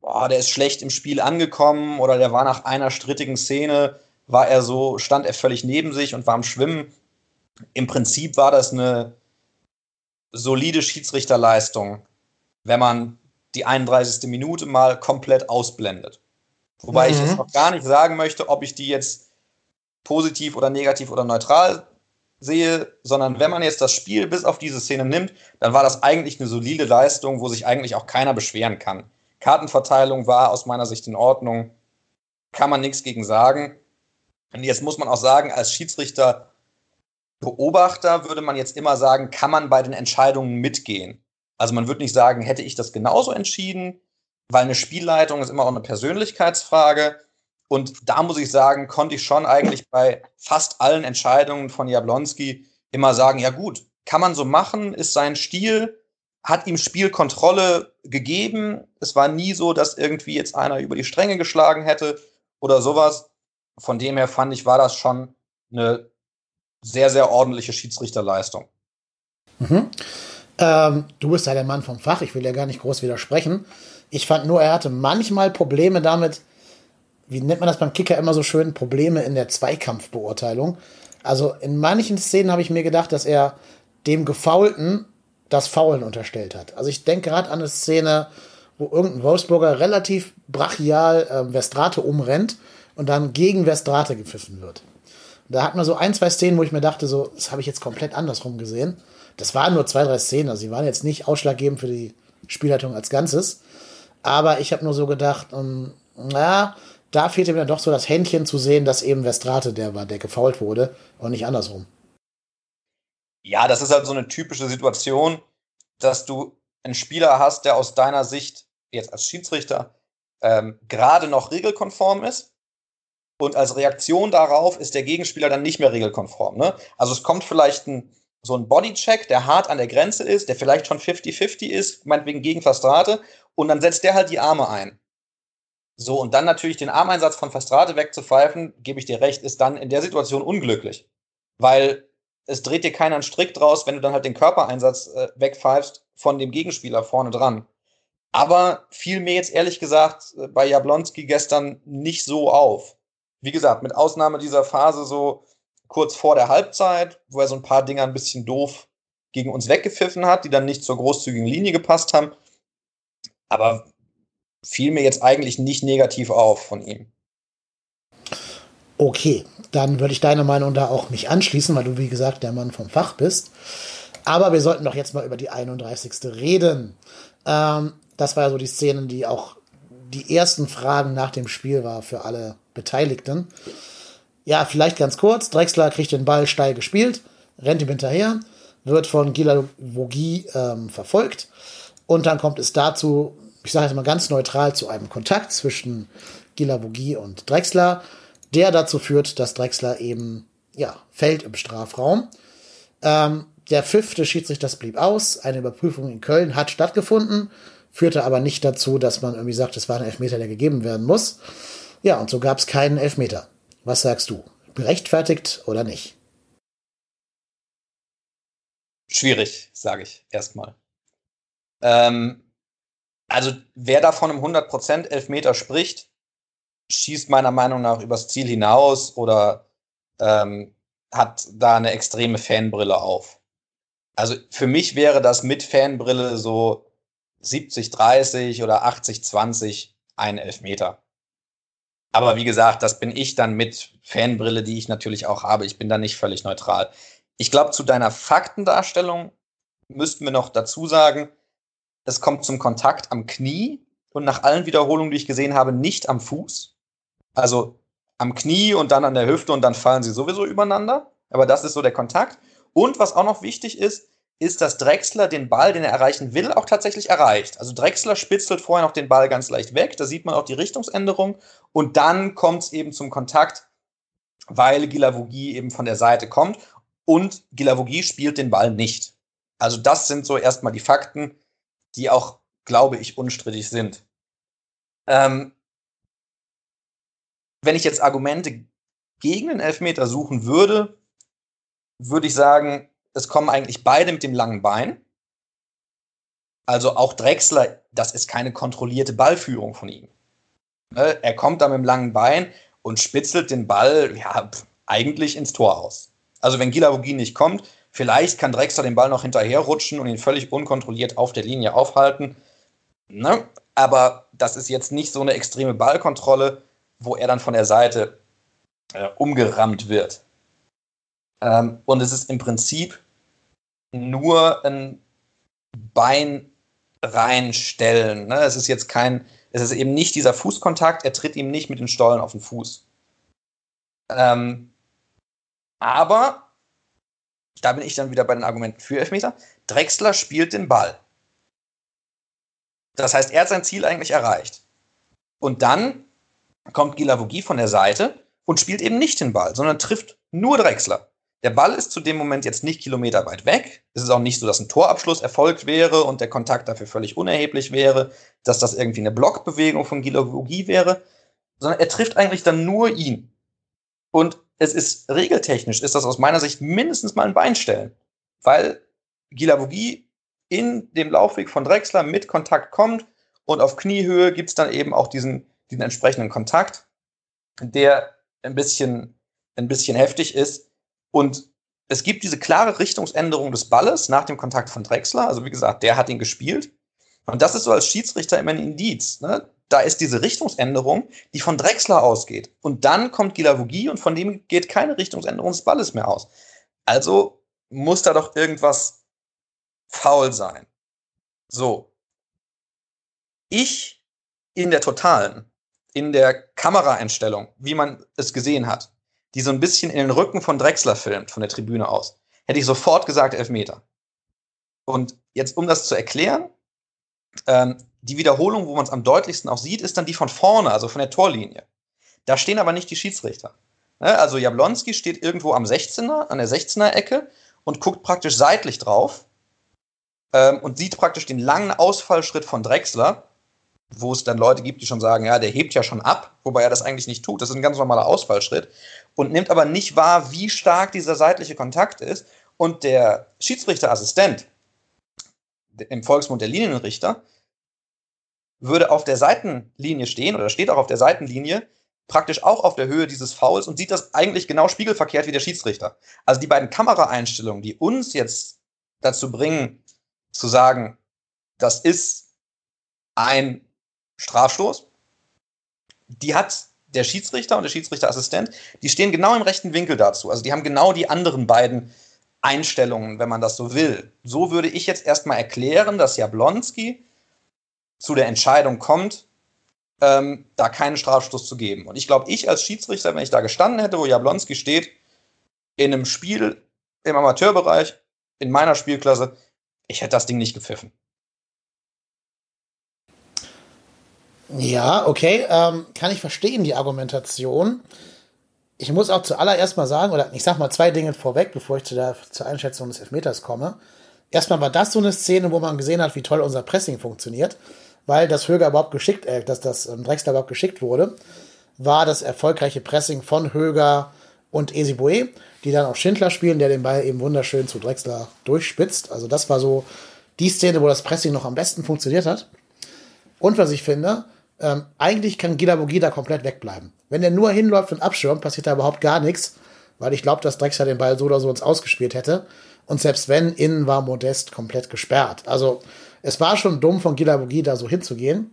boah, der ist schlecht im Spiel angekommen oder der war nach einer strittigen Szene, war er so, stand er völlig neben sich und war am Schwimmen. Im Prinzip war das eine solide Schiedsrichterleistung, wenn man die 31. Minute mal komplett ausblendet. Wobei mhm. ich jetzt noch gar nicht sagen möchte, ob ich die jetzt positiv oder negativ oder neutral sehe, sondern wenn man jetzt das Spiel bis auf diese Szene nimmt, dann war das eigentlich eine solide Leistung, wo sich eigentlich auch keiner beschweren kann. Kartenverteilung war aus meiner Sicht in Ordnung, kann man nichts gegen sagen. Und jetzt muss man auch sagen, als Schiedsrichter Beobachter würde man jetzt immer sagen, kann man bei den Entscheidungen mitgehen. Also man würde nicht sagen, hätte ich das genauso entschieden, weil eine Spielleitung ist immer auch eine Persönlichkeitsfrage. Und da muss ich sagen, konnte ich schon eigentlich bei fast allen Entscheidungen von Jablonski immer sagen, ja gut, kann man so machen, ist sein Stil, hat ihm Spielkontrolle gegeben. Es war nie so, dass irgendwie jetzt einer über die Stränge geschlagen hätte oder sowas. Von dem her fand ich, war das schon eine sehr, sehr ordentliche Schiedsrichterleistung. Mhm. Ähm, du bist ja der Mann vom Fach, ich will ja gar nicht groß widersprechen. Ich fand nur, er hatte manchmal Probleme damit, wie nennt man das beim Kicker immer so schön, Probleme in der Zweikampfbeurteilung. Also in manchen Szenen habe ich mir gedacht, dass er dem Gefaulten das Faulen unterstellt hat. Also ich denke gerade an eine Szene, wo irgendein Wolfsburger relativ brachial äh, Westrate umrennt und dann gegen Westrate gepfiffen wird. Da hat man so ein, zwei Szenen, wo ich mir dachte, so, das habe ich jetzt komplett andersrum gesehen. Das waren nur zwei, drei Szenen, also sie waren jetzt nicht ausschlaggebend für die Spielleitung als Ganzes. Aber ich habe nur so gedacht, um, ähm, na, da fehlte mir dann doch so das Händchen zu sehen, dass eben Westrate der war, der gefault wurde und nicht andersrum. Ja, das ist halt so eine typische Situation, dass du einen Spieler hast, der aus deiner Sicht jetzt als Schiedsrichter ähm, gerade noch regelkonform ist. Und als Reaktion darauf ist der Gegenspieler dann nicht mehr regelkonform. Ne? Also es kommt vielleicht ein, so ein Bodycheck, der hart an der Grenze ist, der vielleicht schon 50-50 ist, meinetwegen gegen Fastrate, und dann setzt der halt die Arme ein. So, und dann natürlich den Armeinsatz von Fastrate wegzupfeifen, gebe ich dir recht, ist dann in der Situation unglücklich. Weil es dreht dir keiner einen Strick draus, wenn du dann halt den Körpereinsatz äh, wegpfeifst von dem Gegenspieler vorne dran. Aber fiel mir jetzt ehrlich gesagt äh, bei Jablonski gestern nicht so auf. Wie gesagt, mit Ausnahme dieser Phase so kurz vor der Halbzeit, wo er so ein paar Dinger ein bisschen doof gegen uns weggepfiffen hat, die dann nicht zur großzügigen Linie gepasst haben. Aber fiel mir jetzt eigentlich nicht negativ auf von ihm. Okay, dann würde ich deine Meinung da auch nicht anschließen, weil du, wie gesagt, der Mann vom Fach bist. Aber wir sollten doch jetzt mal über die 31. reden. Ähm, das war ja so die Szenen, die auch die ersten Fragen nach dem Spiel war für alle Beteiligten. Ja, vielleicht ganz kurz. Drexler kriegt den Ball steil gespielt, rennt ihm hinterher, wird von Gila Vogie ähm, verfolgt. Und dann kommt es dazu, ich sage jetzt mal ganz neutral, zu einem Kontakt zwischen Gila Vogie und Drexler der dazu führt, dass Drexler eben ja, fällt im Strafraum. Ähm, der fünfte Schiedsrichter blieb aus. Eine Überprüfung in Köln hat stattgefunden. führte aber nicht dazu, dass man irgendwie sagt, es war ein Elfmeter, der gegeben werden muss. Ja, und so gab es keinen Elfmeter. Was sagst du? Berechtfertigt oder nicht? Schwierig, sage ich erstmal. Ähm, also wer da von einem 100% Elfmeter spricht, schießt meiner Meinung nach übers Ziel hinaus oder ähm, hat da eine extreme Fanbrille auf. Also für mich wäre das mit Fanbrille so 70-30 oder 80-20 ein Elfmeter. Aber wie gesagt, das bin ich dann mit Fanbrille, die ich natürlich auch habe. Ich bin da nicht völlig neutral. Ich glaube, zu deiner Faktendarstellung müssten wir noch dazu sagen, es kommt zum Kontakt am Knie und nach allen Wiederholungen, die ich gesehen habe, nicht am Fuß. Also am Knie und dann an der Hüfte und dann fallen sie sowieso übereinander. Aber das ist so der Kontakt. Und was auch noch wichtig ist, ist, dass Drexler den Ball, den er erreichen will, auch tatsächlich erreicht. Also Drexler spitzelt vorher noch den Ball ganz leicht weg. Da sieht man auch die Richtungsänderung. Und dann kommt es eben zum Kontakt, weil Gilavogi eben von der Seite kommt. Und Gilavogi spielt den Ball nicht. Also das sind so erstmal die Fakten, die auch, glaube ich, unstrittig sind. Ähm, wenn ich jetzt Argumente gegen den Elfmeter suchen würde, würde ich sagen, es kommen eigentlich beide mit dem langen Bein. Also auch Drexler, das ist keine kontrollierte Ballführung von ihm. Ne, er kommt da mit dem langen Bein und spitzelt den Ball ja, eigentlich ins Tor aus. Also wenn Gilavogin nicht kommt, vielleicht kann Drexler den Ball noch hinterherrutschen und ihn völlig unkontrolliert auf der Linie aufhalten. Ne? Aber das ist jetzt nicht so eine extreme Ballkontrolle, wo er dann von der Seite äh, umgerammt wird. Ähm, und es ist im Prinzip nur ein Bein reinstellen. Ne? Es ist jetzt kein, es ist eben nicht dieser Fußkontakt, er tritt ihm nicht mit den Stollen auf den Fuß. Ähm, aber, da bin ich dann wieder bei den Argumenten für Elfmeter, Drexler spielt den Ball. Das heißt, er hat sein Ziel eigentlich erreicht. Und dann kommt Gilavogi von der Seite und spielt eben nicht den Ball, sondern trifft nur Drexler. Der Ball ist zu dem Moment jetzt nicht kilometerweit weg. Es ist auch nicht so, dass ein Torabschluss erfolgt wäre und der Kontakt dafür völlig unerheblich wäre, dass das irgendwie eine Blockbewegung von Gilavogi wäre, sondern er trifft eigentlich dann nur ihn. Und es ist regeltechnisch, ist das aus meiner Sicht mindestens mal ein Beinstellen, weil Gilavogi in dem Laufweg von Drexler mit Kontakt kommt und auf Kniehöhe gibt es dann eben auch diesen, diesen entsprechenden Kontakt, der ein bisschen, ein bisschen heftig ist und es gibt diese klare Richtungsänderung des Balles nach dem Kontakt von Drexler. Also wie gesagt, der hat ihn gespielt. Und das ist so als Schiedsrichter immer ein Indiz. Ne? Da ist diese Richtungsänderung, die von Drexler ausgeht. Und dann kommt Gilavogi und von dem geht keine Richtungsänderung des Balles mehr aus. Also muss da doch irgendwas faul sein. So. Ich in der totalen, in der Kameraeinstellung, wie man es gesehen hat, die so ein bisschen in den Rücken von Drexler filmt, von der Tribüne aus, hätte ich sofort gesagt Elfmeter. Und jetzt, um das zu erklären, ähm, die Wiederholung, wo man es am deutlichsten auch sieht, ist dann die von vorne, also von der Torlinie. Da stehen aber nicht die Schiedsrichter. Ne? Also Jablonski steht irgendwo am 16er, an der 16er Ecke und guckt praktisch seitlich drauf ähm, und sieht praktisch den langen Ausfallschritt von Drexler wo es dann Leute gibt, die schon sagen, ja, der hebt ja schon ab, wobei er das eigentlich nicht tut. Das ist ein ganz normaler Ausfallschritt und nimmt aber nicht wahr, wie stark dieser seitliche Kontakt ist. Und der Schiedsrichterassistent, im Volksmund der Linienrichter, würde auf der Seitenlinie stehen oder steht auch auf der Seitenlinie, praktisch auch auf der Höhe dieses Fouls und sieht das eigentlich genau spiegelverkehrt wie der Schiedsrichter. Also die beiden Kameraeinstellungen, die uns jetzt dazu bringen, zu sagen, das ist ein Strafstoß. Die hat der Schiedsrichter und der Schiedsrichterassistent, die stehen genau im rechten Winkel dazu. Also die haben genau die anderen beiden Einstellungen, wenn man das so will. So würde ich jetzt erstmal erklären, dass Jablonski zu der Entscheidung kommt, ähm, da keinen Strafstoß zu geben. Und ich glaube, ich als Schiedsrichter, wenn ich da gestanden hätte, wo Jablonski steht, in einem Spiel im Amateurbereich, in meiner Spielklasse, ich hätte das Ding nicht gepfiffen. Ja, okay, ähm, kann ich verstehen, die Argumentation. Ich muss auch zuallererst mal sagen, oder ich sag mal zwei Dinge vorweg, bevor ich zu der, zur Einschätzung des Elfmeters komme. erstmal war das so eine Szene, wo man gesehen hat, wie toll unser Pressing funktioniert, weil das Höger überhaupt geschickt, äh, dass das ähm, Drexler überhaupt geschickt wurde, war das erfolgreiche Pressing von Höger und Esibue, die dann auch Schindler spielen, der den Ball eben wunderschön zu Drexler durchspitzt. Also das war so die Szene, wo das Pressing noch am besten funktioniert hat. Und was ich finde, ähm, eigentlich kann Gila Bogida komplett wegbleiben. Wenn er nur hinläuft und abschirmt, passiert da überhaupt gar nichts, weil ich glaube, dass Drexler den Ball so oder so ins Ausgespielt hätte. Und selbst wenn, innen war Modest komplett gesperrt. Also es war schon dumm von Gila Bogida so hinzugehen.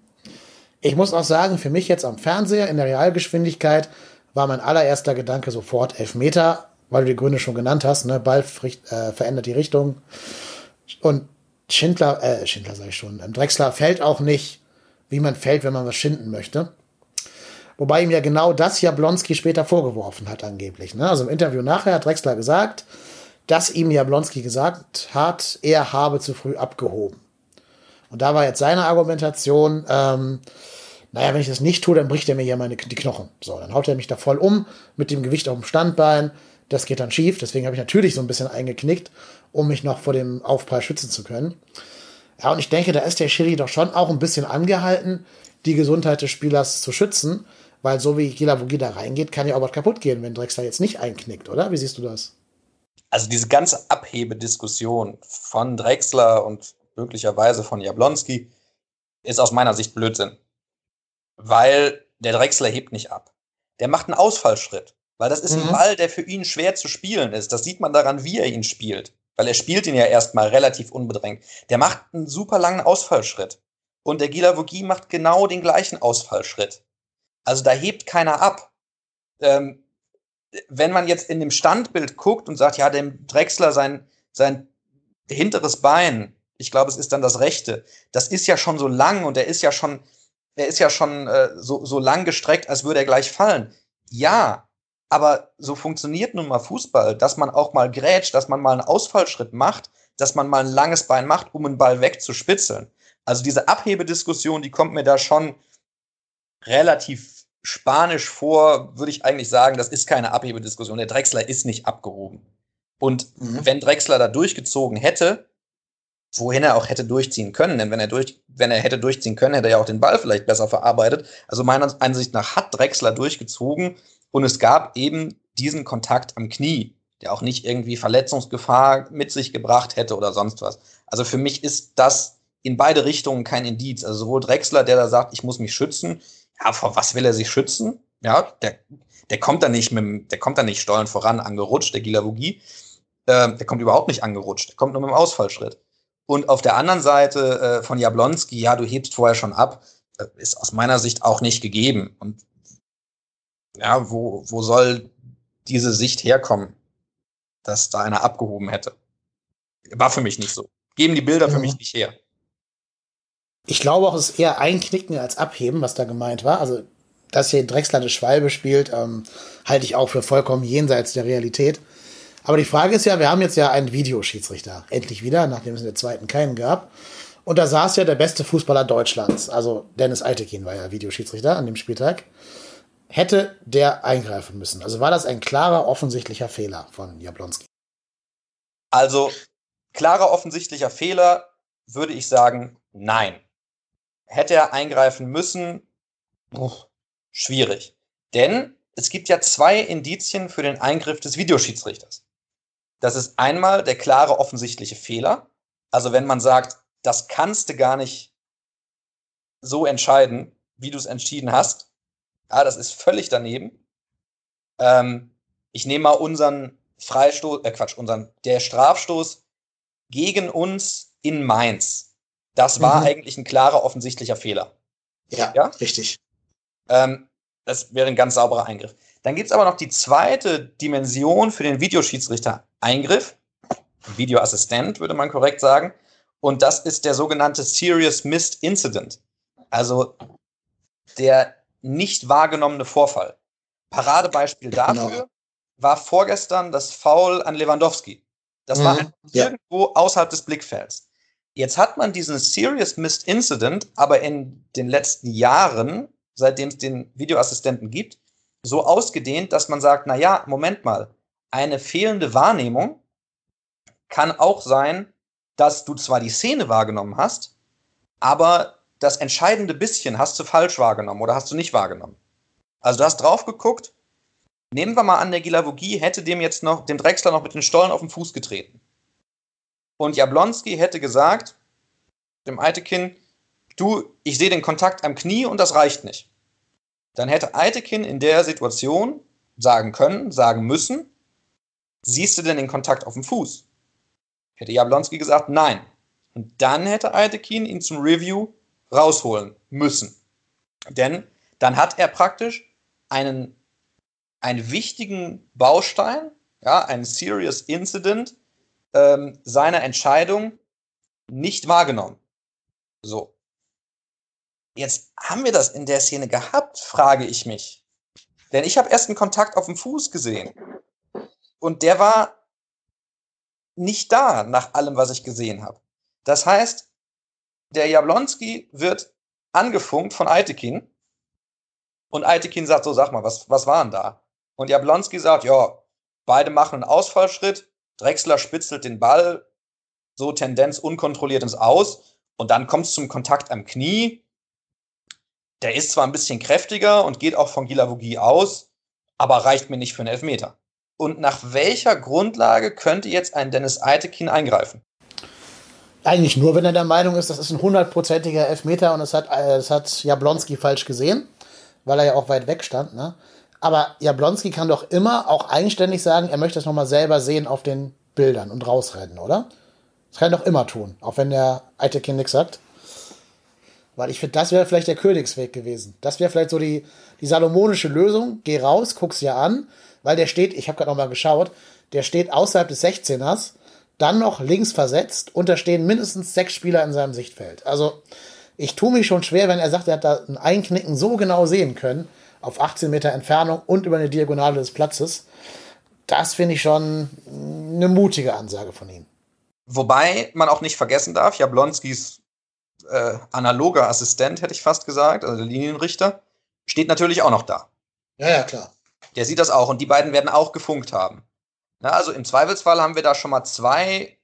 Ich muss auch sagen, für mich jetzt am Fernseher in der Realgeschwindigkeit war mein allererster Gedanke sofort Elfmeter, weil du die Gründe schon genannt hast. Ne? Ball äh, verändert die Richtung. Und Schindler, äh, Schindler sage ich schon, ähm, Drexler fällt auch nicht, wie man fällt, wenn man was schinden möchte. Wobei ihm ja genau das Jablonski später vorgeworfen hat, angeblich. Ne? Also im Interview nachher hat Drexler gesagt, dass ihm Jablonski gesagt hat, er habe zu früh abgehoben. Und da war jetzt seine Argumentation, ähm, naja, wenn ich das nicht tue, dann bricht er mir ja meine die Knochen. So, dann haut er mich da voll um mit dem Gewicht auf dem Standbein. Das geht dann schief. Deswegen habe ich natürlich so ein bisschen eingeknickt, um mich noch vor dem Aufprall schützen zu können. Ja, und ich denke, da ist der Schiri doch schon auch ein bisschen angehalten, die Gesundheit des Spielers zu schützen, weil so wie Gila Vogi da reingeht, kann ja auch was kaputt gehen, wenn Drexler jetzt nicht einknickt, oder? Wie siehst du das? Also diese ganze Abhebediskussion von Drexler und möglicherweise von Jablonski ist aus meiner Sicht Blödsinn weil der Drechsler hebt nicht ab. Der macht einen Ausfallschritt, weil das ist mhm. ein Ball, der für ihn schwer zu spielen ist. Das sieht man daran, wie er ihn spielt, weil er spielt ihn ja erstmal relativ unbedrängt. Der macht einen super langen Ausfallschritt und der Gila Vogie macht genau den gleichen Ausfallschritt. Also da hebt keiner ab. Ähm, wenn man jetzt in dem Standbild guckt und sagt, ja, dem Drechsler sein, sein hinteres Bein, ich glaube, es ist dann das rechte, das ist ja schon so lang und er ist ja schon, er ist ja schon äh, so, so lang gestreckt, als würde er gleich fallen. Ja, aber so funktioniert nun mal Fußball, dass man auch mal grätscht, dass man mal einen Ausfallschritt macht, dass man mal ein langes Bein macht, um einen Ball wegzuspitzeln. Also diese Abhebediskussion, die kommt mir da schon relativ spanisch vor, würde ich eigentlich sagen, das ist keine Abhebediskussion. Der Drechsler ist nicht abgehoben. Und mhm. wenn Drechsler da durchgezogen hätte, wohin er auch hätte durchziehen können. Denn wenn er durch, wenn er hätte durchziehen können, hätte er ja auch den Ball vielleicht besser verarbeitet. Also meiner Ansicht nach hat Drexler durchgezogen und es gab eben diesen Kontakt am Knie, der auch nicht irgendwie Verletzungsgefahr mit sich gebracht hätte oder sonst was. Also für mich ist das in beide Richtungen kein Indiz. Also sowohl Drexler, der da sagt, ich muss mich schützen, ja, vor was will er sich schützen? Ja, der, der kommt da nicht mit, der kommt da nicht stollen voran angerutscht, der Gilavogi. Äh, der kommt überhaupt nicht angerutscht, der kommt nur mit dem Ausfallschritt. Und auf der anderen Seite äh, von Jablonski, ja, du hebst vorher schon ab, äh, ist aus meiner Sicht auch nicht gegeben. Und ja, wo, wo soll diese Sicht herkommen, dass da einer abgehoben hätte? War für mich nicht so. Geben die Bilder für mich nicht her. Ich glaube auch, es ist eher Einknicken als Abheben, was da gemeint war. Also, dass hier Drechsler eine Schwalbe spielt, ähm, halte ich auch für vollkommen jenseits der Realität. Aber die Frage ist ja, wir haben jetzt ja einen Videoschiedsrichter. Endlich wieder, nachdem es in der zweiten keinen gab. Und da saß ja der beste Fußballer Deutschlands. Also Dennis Altekin war ja Videoschiedsrichter an dem Spieltag. Hätte der eingreifen müssen? Also war das ein klarer, offensichtlicher Fehler von Jablonski? Also klarer, offensichtlicher Fehler würde ich sagen, nein. Hätte er eingreifen müssen? Oh, schwierig. Denn es gibt ja zwei Indizien für den Eingriff des Videoschiedsrichters. Das ist einmal der klare offensichtliche Fehler. Also wenn man sagt, das kannst du gar nicht so entscheiden, wie du es entschieden hast. Ja, das ist völlig daneben. Ähm, ich nehme mal unseren Freistoß, äh Quatsch, unseren, der Strafstoß gegen uns in Mainz. Das war mhm. eigentlich ein klarer offensichtlicher Fehler. Ja, ja? richtig. Ähm, das wäre ein ganz sauberer Eingriff. Dann gibt es aber noch die zweite Dimension für den Videoschiedsrichter Eingriff, Videoassistent würde man korrekt sagen. Und das ist der sogenannte Serious Missed Incident. Also der nicht wahrgenommene Vorfall. Paradebeispiel genau. dafür genau. war vorgestern das Foul an Lewandowski. Das mhm, war ja. irgendwo außerhalb des Blickfelds. Jetzt hat man diesen Serious Missed Incident aber in den letzten Jahren, seitdem es den Videoassistenten gibt, so ausgedehnt, dass man sagt, na ja, Moment mal, eine fehlende Wahrnehmung kann auch sein, dass du zwar die Szene wahrgenommen hast, aber das entscheidende bisschen hast du falsch wahrgenommen oder hast du nicht wahrgenommen. Also du hast drauf geguckt, nehmen wir mal an, der Gilavogie hätte dem jetzt noch, dem Drechsler noch mit den Stollen auf den Fuß getreten. Und Jablonski hätte gesagt, dem Eitekin, du, ich sehe den Kontakt am Knie und das reicht nicht. Dann hätte Eitekin in der Situation sagen können, sagen müssen, siehst du denn den Kontakt auf dem Fuß? Hätte Jablonski gesagt, nein. Und dann hätte Eitekin ihn zum Review rausholen müssen. Denn dann hat er praktisch einen, einen wichtigen Baustein, ja, einen Serious Incident ähm, seiner Entscheidung nicht wahrgenommen. So. Jetzt haben wir das in der Szene gehabt, frage ich mich. Denn ich habe erst einen Kontakt auf dem Fuß gesehen. Und der war nicht da, nach allem, was ich gesehen habe. Das heißt, der Jablonski wird angefunkt von Eitekin. Und Eitekin sagt so, sag mal, was, was war denn da? Und Jablonski sagt, ja, beide machen einen Ausfallschritt. Drexler spitzelt den Ball so Tendenz unkontrolliert ins Aus. Und dann kommt es zum Kontakt am Knie. Der ist zwar ein bisschen kräftiger und geht auch von Gilavogie aus, aber reicht mir nicht für einen Elfmeter. Und nach welcher Grundlage könnte jetzt ein Dennis Eitekin eingreifen? Eigentlich nur, wenn er der Meinung ist, das ist ein hundertprozentiger Elfmeter und es hat, äh, es hat Jablonski falsch gesehen, weil er ja auch weit weg stand. Ne? Aber Jablonski kann doch immer auch eigenständig sagen, er möchte es nochmal selber sehen auf den Bildern und rausrennen, oder? Das kann er doch immer tun, auch wenn der Eitekin nichts sagt. Weil ich finde, das wäre vielleicht der Königsweg gewesen. Das wäre vielleicht so die, die salomonische Lösung. Geh raus, guck's ja an, weil der steht, ich habe gerade noch mal geschaut, der steht außerhalb des 16ers, dann noch links versetzt und da stehen mindestens sechs Spieler in seinem Sichtfeld. Also ich tue mich schon schwer, wenn er sagt, er hat da ein Einknicken so genau sehen können, auf 18 Meter Entfernung und über eine Diagonale des Platzes. Das finde ich schon eine mutige Ansage von ihm. Wobei man auch nicht vergessen darf, Jablonskis äh, analoger Assistent, hätte ich fast gesagt, also der Linienrichter, steht natürlich auch noch da. Ja, ja, klar. Der sieht das auch und die beiden werden auch gefunkt haben. Na, also im Zweifelsfall haben wir da schon mal zwei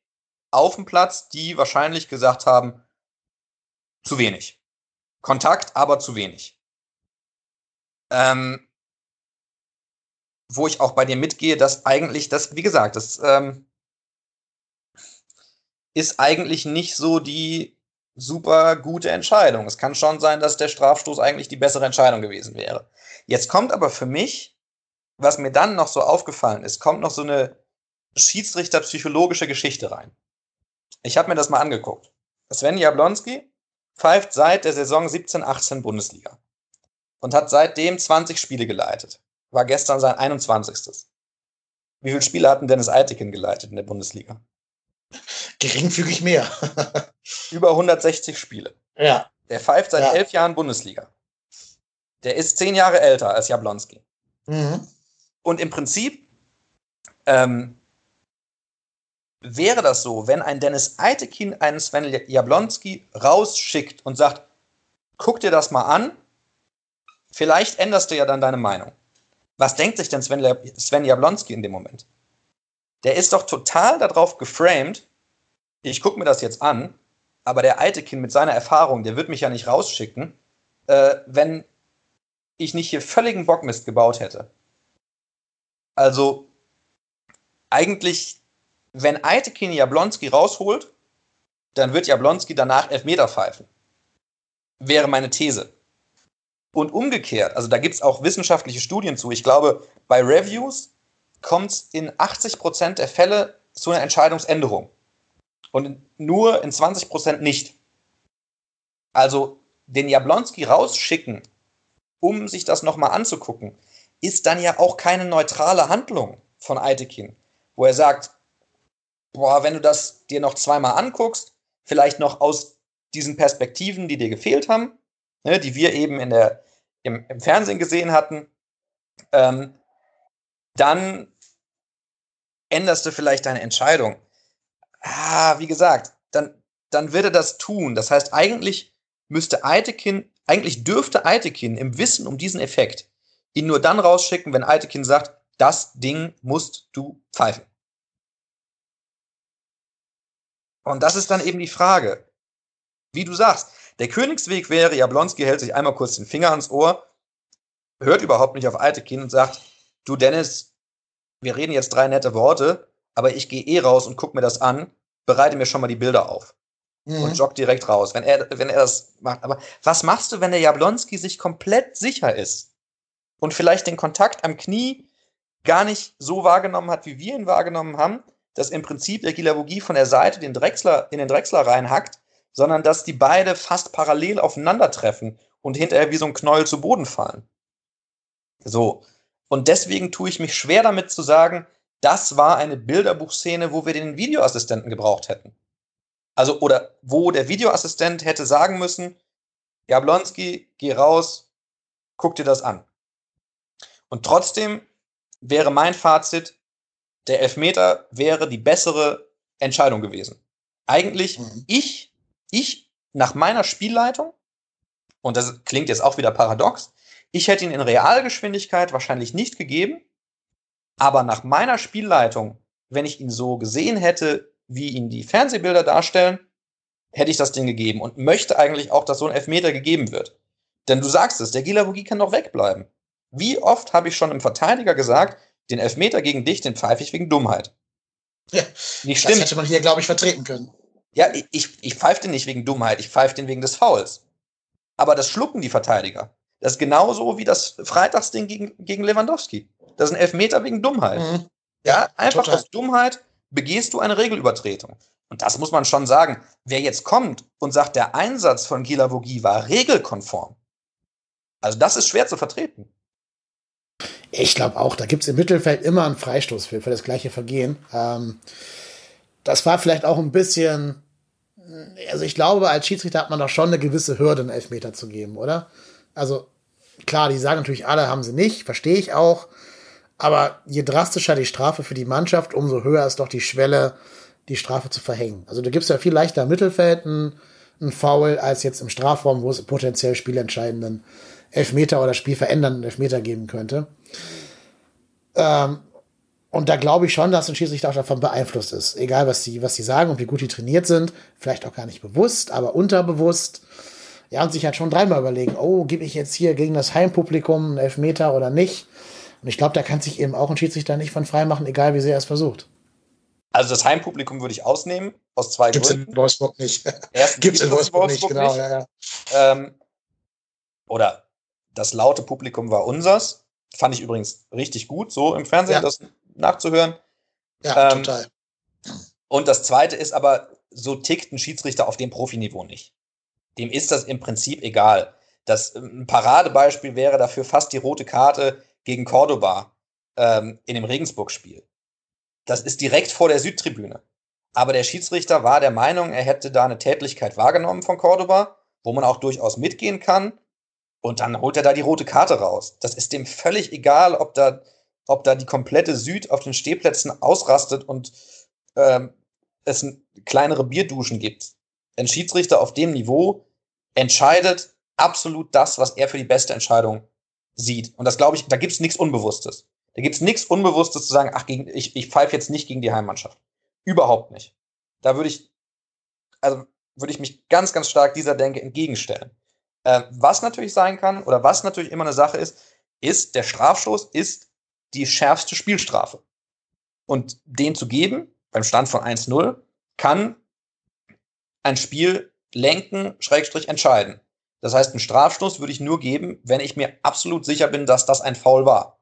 auf dem Platz, die wahrscheinlich gesagt haben, zu wenig. Kontakt, aber zu wenig. Ähm, wo ich auch bei dir mitgehe, dass eigentlich das, wie gesagt, das ähm, ist eigentlich nicht so die super gute Entscheidung. Es kann schon sein, dass der Strafstoß eigentlich die bessere Entscheidung gewesen wäre. Jetzt kommt aber für mich, was mir dann noch so aufgefallen ist, kommt noch so eine Schiedsrichter-psychologische Geschichte rein. Ich habe mir das mal angeguckt. Sven Jablonski pfeift seit der Saison 17-18 Bundesliga und hat seitdem 20 Spiele geleitet. War gestern sein 21. Wie viele Spiele hatten Dennis Eitekin geleitet in der Bundesliga? Geringfügig mehr. Über 160 Spiele. Ja. Der pfeift seit Ja. elf Jahren Bundesliga. Der ist zehn Jahre älter als Jablonski. Mhm. Und im Prinzip ähm, wäre das so, wenn ein Dennis Eitekin einen Sven Jablonski rausschickt und sagt, guck dir das mal an, vielleicht änderst du ja dann deine Meinung. Was denkt sich denn Sven, Sven Jablonski in dem Moment? Der ist doch total darauf geframed, ich gucke mir das jetzt an, aber der Eitekin mit seiner Erfahrung, der wird mich ja nicht rausschicken, äh, wenn ich nicht hier völligen Bockmist gebaut hätte. Also eigentlich, wenn Eitekin Jablonski rausholt, dann wird Jablonski danach Elfmeter pfeifen. Wäre meine These. Und umgekehrt, also da gibt es auch wissenschaftliche Studien zu. Ich glaube, bei Reviews kommt es in 80% der Fälle zu einer Entscheidungsänderung. Und nur in 20% nicht. Also den Jablonski rausschicken, um sich das nochmal anzugucken, ist dann ja auch keine neutrale Handlung von Eitekin, wo er sagt, boah, wenn du das dir noch zweimal anguckst, vielleicht noch aus diesen Perspektiven, die dir gefehlt haben, ne, die wir eben in der, im, im Fernsehen gesehen hatten, ähm, dann änderst du vielleicht deine Entscheidung. Ah, wie gesagt, dann, dann würde das tun. Das heißt, eigentlich müsste Eitekin, eigentlich dürfte Eitekin im Wissen um diesen Effekt ihn nur dann rausschicken, wenn Eitekin sagt, das Ding musst du pfeifen. Und das ist dann eben die Frage. Wie du sagst, der Königsweg wäre, Jablonski hält sich einmal kurz den Finger ans Ohr, hört überhaupt nicht auf Altekin und sagt, du Dennis, wir reden jetzt drei nette Worte, aber ich gehe eh raus und guck mir das an, bereite mir schon mal die Bilder auf. Mhm. Und joggt direkt raus, wenn er, wenn er das macht. Aber was machst du, wenn der Jablonski sich komplett sicher ist und vielleicht den Kontakt am Knie gar nicht so wahrgenommen hat, wie wir ihn wahrgenommen haben, dass im Prinzip der Gilavogie von der Seite den Drechsler in den Drechsler reinhackt sondern dass die beide fast parallel aufeinandertreffen und hinterher wie so ein Knäuel zu Boden fallen. So. Und deswegen tue ich mich schwer damit zu sagen, das war eine Bilderbuchszene, wo wir den Videoassistenten gebraucht hätten. Also, oder wo der Videoassistent hätte sagen müssen, Jablonski, geh raus, guck dir das an. Und trotzdem wäre mein Fazit, der Elfmeter wäre die bessere Entscheidung gewesen. Eigentlich, mhm. ich ich nach meiner Spielleitung, und das klingt jetzt auch wieder paradox, ich hätte ihn in Realgeschwindigkeit wahrscheinlich nicht gegeben, aber nach meiner Spielleitung, wenn ich ihn so gesehen hätte, wie ihn die Fernsehbilder darstellen, hätte ich das Ding gegeben und möchte eigentlich auch, dass so ein Elfmeter gegeben wird. Denn du sagst es, der Gilavogi kann doch wegbleiben. Wie oft habe ich schon im Verteidiger gesagt, den Elfmeter gegen dich, den pfeife ich wegen Dummheit. Ja, nicht stimmt. Das hätte man hier, glaube ich, vertreten können. Ja, ich, ich pfeife den nicht wegen Dummheit, ich pfeife den wegen des Fouls. Aber das schlucken die Verteidiger. Das ist genauso wie das Freitagsding gegen, gegen Lewandowski. Das ist ein Elfmeter wegen Dummheit. Mhm. Ja, einfach Total. aus Dummheit begehst du eine Regelübertretung. Und das muss man schon sagen. Wer jetzt kommt und sagt, der Einsatz von Gila Vogie war regelkonform, also das ist schwer zu vertreten. Ich glaube auch, da gibt es im Mittelfeld immer einen Freistoß für, für das gleiche Vergehen. Ähm, das war vielleicht auch ein bisschen also ich glaube, als Schiedsrichter hat man doch schon eine gewisse Hürde, einen Elfmeter zu geben, oder? Also klar, die sagen natürlich alle, haben sie nicht, verstehe ich auch. Aber je drastischer die Strafe für die Mannschaft, umso höher ist doch die Schwelle, die Strafe zu verhängen. Also du gibst ja viel leichter im Mittelfeld einen, einen Foul als jetzt im Strafraum, wo es potenziell spielentscheidenden Elfmeter oder spielverändernden Elfmeter geben könnte. Ähm, und da glaube ich schon, dass ein Schiedsrichter auch davon beeinflusst ist. Egal, was sie, was sie sagen und wie gut die trainiert sind. Vielleicht auch gar nicht bewusst, aber unterbewusst. Ja, und sich halt schon dreimal überlegen, oh, gebe ich jetzt hier gegen das Heimpublikum einen Elfmeter oder nicht? Und ich glaube, da kann sich eben auch ein Schiedsrichter nicht von frei machen, egal wie sehr er es versucht. Also das Heimpublikum würde ich ausnehmen, aus zwei Gibt's Gründen. Gibt's in Wolfsburg nicht. Erstens Gibt's in Wolfsburg, Wolfsburg nicht, genau, Ja, ja. Ähm, oder das laute Publikum war unsers. Fand ich übrigens richtig gut, so im Fernsehen. Ja. Das nachzuhören. Ja, ähm, total. Und das zweite ist aber, so tickt ein Schiedsrichter auf dem Profiniveau nicht. Dem ist das im Prinzip egal. Das ähm, ein Paradebeispiel wäre dafür fast die rote Karte gegen Cordoba ähm, in dem Regensburg-Spiel. Das ist direkt vor der Südtribüne. Aber der Schiedsrichter war der Meinung, er hätte da eine Tätlichkeit wahrgenommen von Cordoba, wo man auch durchaus mitgehen kann. Und dann holt er da die rote Karte raus. Das ist dem völlig egal, ob da ob da die komplette Süd auf den Stehplätzen ausrastet und ähm, es kleinere Bierduschen gibt. Ein Schiedsrichter auf dem Niveau entscheidet absolut das, was er für die beste Entscheidung sieht. Und das glaube ich, da gibt es nichts Unbewusstes. Da gibt es nichts Unbewusstes zu sagen, ach, gegen, ich, ich pfeife jetzt nicht gegen die Heimmannschaft. Überhaupt nicht. Da würde ich, also würde ich mich ganz, ganz stark dieser Denke entgegenstellen. Äh, was natürlich sein kann, oder was natürlich immer eine Sache ist, ist, der Strafstoß ist die schärfste Spielstrafe. Und den zu geben, beim Stand von 1-0, kann ein Spiel lenken, Schrägstrich entscheiden. Das heißt, einen Strafstoß würde ich nur geben, wenn ich mir absolut sicher bin, dass das ein Foul war.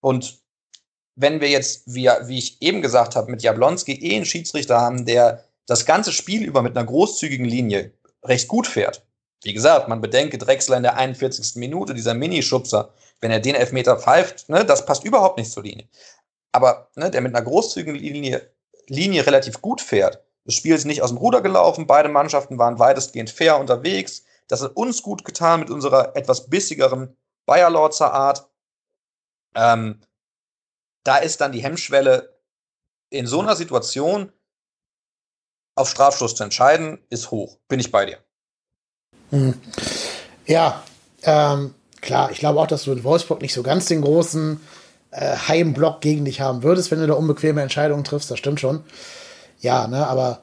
Und wenn wir jetzt, wie, wie ich eben gesagt habe, mit Jablonski eh einen Schiedsrichter haben, der das ganze Spiel über mit einer großzügigen Linie recht gut fährt. Wie gesagt, man bedenke Drechsler in der 41. Minute, dieser Minischubser, wenn er den Elfmeter pfeift, ne, das passt überhaupt nicht zur Linie. Aber ne, der mit einer großzügigen Linie, Linie relativ gut fährt, das Spiel ist nicht aus dem Ruder gelaufen, beide Mannschaften waren weitestgehend fair unterwegs. Das hat uns gut getan mit unserer etwas bissigeren Bayerlorzer Art. Ähm, da ist dann die Hemmschwelle in so einer Situation auf Strafstoß zu entscheiden, ist hoch. Bin ich bei dir. Hm. Ja, ähm, klar, ich glaube auch, dass du in Wolfsburg nicht so ganz den großen äh, Heimblock gegen dich haben würdest, wenn du da unbequeme Entscheidungen triffst. Das stimmt schon. Ja, ne, aber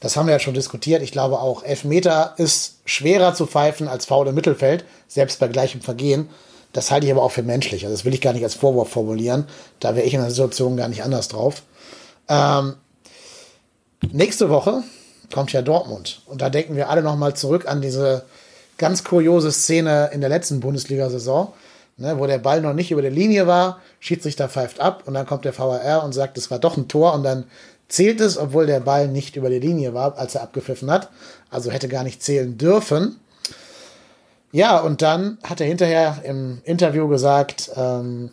das haben wir ja schon diskutiert. Ich glaube auch, Elfmeter ist schwerer zu pfeifen als faul im Mittelfeld, selbst bei gleichem Vergehen. Das halte ich aber auch für menschlich. Also das will ich gar nicht als Vorwurf formulieren. Da wäre ich in der Situation gar nicht anders drauf. Ähm, nächste Woche kommt ja Dortmund. Und da denken wir alle nochmal zurück an diese ganz kuriose Szene in der letzten Bundesliga-Saison, ne, wo der Ball noch nicht über der Linie war, Schiedsrichter pfeift ab und dann kommt der VAR und sagt, es war doch ein Tor und dann zählt es, obwohl der Ball nicht über die Linie war, als er abgepfiffen hat. Also hätte gar nicht zählen dürfen. Ja, und dann hat er hinterher im Interview gesagt, ähm,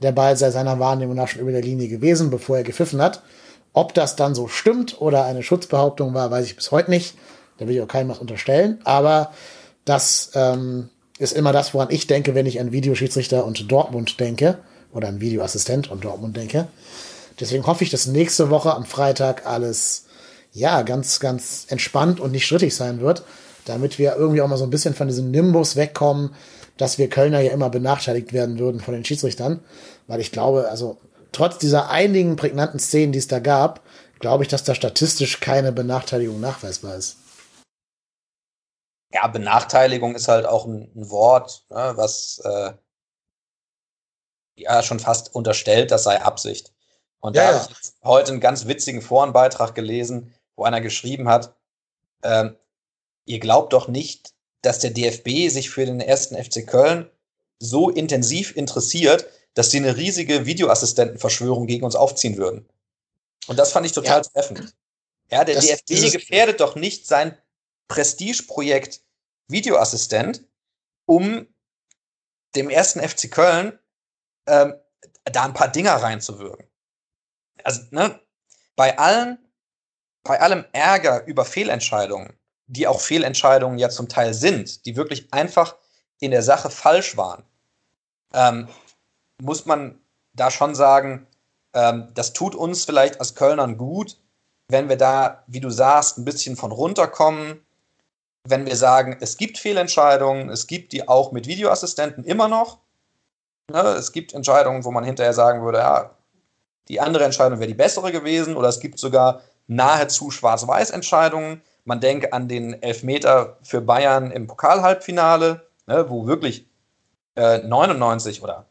der Ball sei seiner Wahrnehmung nach schon über der Linie gewesen, bevor er gepfiffen hat. Ob das dann so stimmt oder eine Schutzbehauptung war, weiß ich bis heute nicht. Da will ich auch keinem was unterstellen. Aber das ähm, ist immer das, woran ich denke, wenn ich an Videoschiedsrichter und Dortmund denke. Oder an Videoassistent und Dortmund denke. Deswegen hoffe ich, dass nächste Woche am Freitag alles ja ganz, ganz entspannt und nicht strittig sein wird, damit wir irgendwie auch mal so ein bisschen von diesem Nimbus wegkommen, dass wir Kölner ja immer benachteiligt werden würden von den Schiedsrichtern. Weil ich glaube, also trotz dieser einigen prägnanten Szenen, die es da gab, glaube ich, dass da statistisch keine Benachteiligung nachweisbar ist. Ja, Benachteiligung ist halt auch ein, ein Wort, ne, was äh, ja schon fast unterstellt, das sei Absicht. Und ja, da habe ich heute einen ganz witzigen Forenbeitrag gelesen, wo einer geschrieben hat, ähm, ihr glaubt doch nicht, dass der DFB sich für den ersten FC Köln so intensiv interessiert, dass sie eine riesige Videoassistentenverschwörung gegen uns aufziehen würden. Und das fand ich total ja. treffend. Ja, der das, DFB gefährdet doch nicht sein Prestigeprojekt Videoassistent, um dem ersten FC Köln ähm, da ein paar Dinger reinzuwirken also, ne, bei allen, bei allem Ärger über Fehlentscheidungen, die auch Fehlentscheidungen ja zum Teil sind, die wirklich einfach in der Sache falsch waren, ähm, muss man da schon sagen, ähm, das tut uns vielleicht als Kölnern gut, wenn wir da, wie du sagst, ein bisschen von runterkommen, wenn wir sagen, es gibt Fehlentscheidungen, es gibt die auch mit Videoassistenten immer noch. Ne, es gibt Entscheidungen, wo man hinterher sagen würde, ja, die andere Entscheidung wäre die bessere gewesen oder es gibt sogar nahezu Schwarz-Weiß-Entscheidungen. Man denke an den Elfmeter für Bayern im Pokalhalbfinale, ne, wo wirklich äh, 99 oder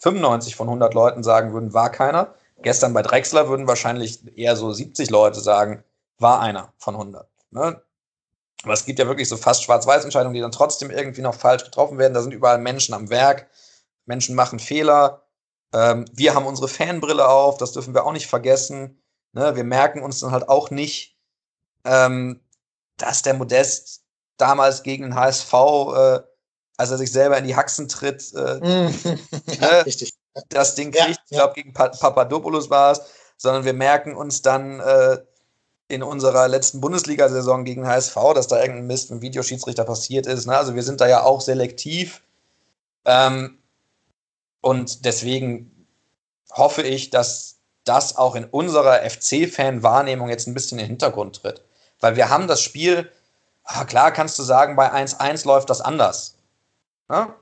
95 von 100 Leuten sagen würden, war keiner. Gestern bei Drexler würden wahrscheinlich eher so 70 Leute sagen, war einer von 100. Ne? Aber es gibt ja wirklich so fast Schwarz-Weiß-Entscheidungen, die dann trotzdem irgendwie noch falsch getroffen werden. Da sind überall Menschen am Werk. Menschen machen Fehler. Ähm, wir haben unsere Fanbrille auf, das dürfen wir auch nicht vergessen. Ne? Wir merken uns dann halt auch nicht, ähm, dass der Modest damals gegen den HSV, äh, als er sich selber in die Haxen tritt, äh, ja, ne? das Ding kriegt. Ja, ich glaube, gegen pa Papadopoulos war es. Sondern wir merken uns dann äh, in unserer letzten Bundesliga-Saison gegen HSV, dass da irgendein Mist mit Videoschiedsrichter passiert ist. Ne? Also wir sind da ja auch selektiv. Ähm, und deswegen hoffe ich, dass das auch in unserer FC-Fan-Wahrnehmung jetzt ein bisschen in den Hintergrund tritt. Weil wir haben das Spiel, ah, klar kannst du sagen, bei 1-1 läuft das anders. Ja?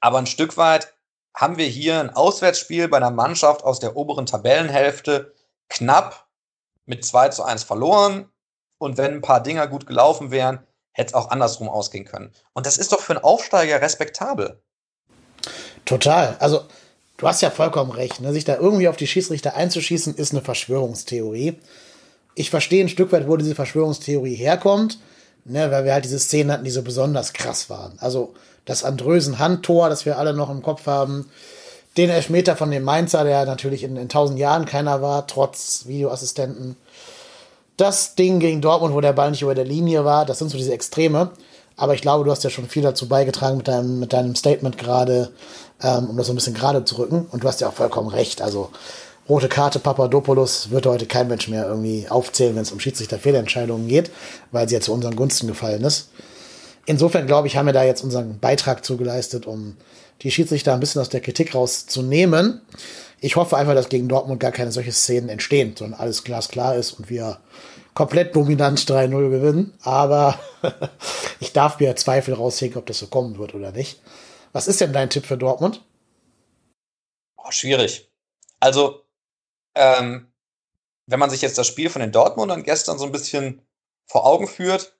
Aber ein Stück weit haben wir hier ein Auswärtsspiel bei einer Mannschaft aus der oberen Tabellenhälfte knapp mit 2 zu 1 verloren. Und wenn ein paar Dinger gut gelaufen wären, hätte es auch andersrum ausgehen können. Und das ist doch für einen Aufsteiger respektabel. Total. Also, du hast ja vollkommen recht. Ne? Sich da irgendwie auf die Schießrichter einzuschießen, ist eine Verschwörungstheorie. Ich verstehe ein Stück weit, wo diese Verschwörungstheorie herkommt, ne? weil wir halt diese Szenen hatten, die so besonders krass waren. Also, das Andrösen-Handtor, das wir alle noch im Kopf haben, den Elfmeter von dem Mainzer, der natürlich in, in tausend Jahren keiner war, trotz Videoassistenten. Das Ding gegen Dortmund, wo der Ball nicht über der Linie war, das sind so diese Extreme. Aber ich glaube, du hast ja schon viel dazu beigetragen mit deinem, mit deinem Statement gerade, ähm, um das so ein bisschen gerade zu rücken. Und du hast ja auch vollkommen recht. Also rote Karte Papadopoulos wird heute kein Mensch mehr irgendwie aufzählen, wenn es um Schiedsrichter-Fehlentscheidungen geht, weil sie ja zu unseren Gunsten gefallen ist. Insofern glaube ich, haben wir da jetzt unseren Beitrag zugeleistet, um die Schiedsrichter ein bisschen aus der Kritik rauszunehmen. Ich hoffe einfach, dass gegen Dortmund gar keine solche Szenen entstehen, sondern alles glasklar ist und wir komplett dominant 3-0 gewinnen. Aber ich darf mir Zweifel raushängen, ob das so kommen wird oder nicht. Was ist denn dein Tipp für Dortmund? Oh, schwierig. Also, ähm, wenn man sich jetzt das Spiel von den Dortmundern gestern so ein bisschen vor Augen führt,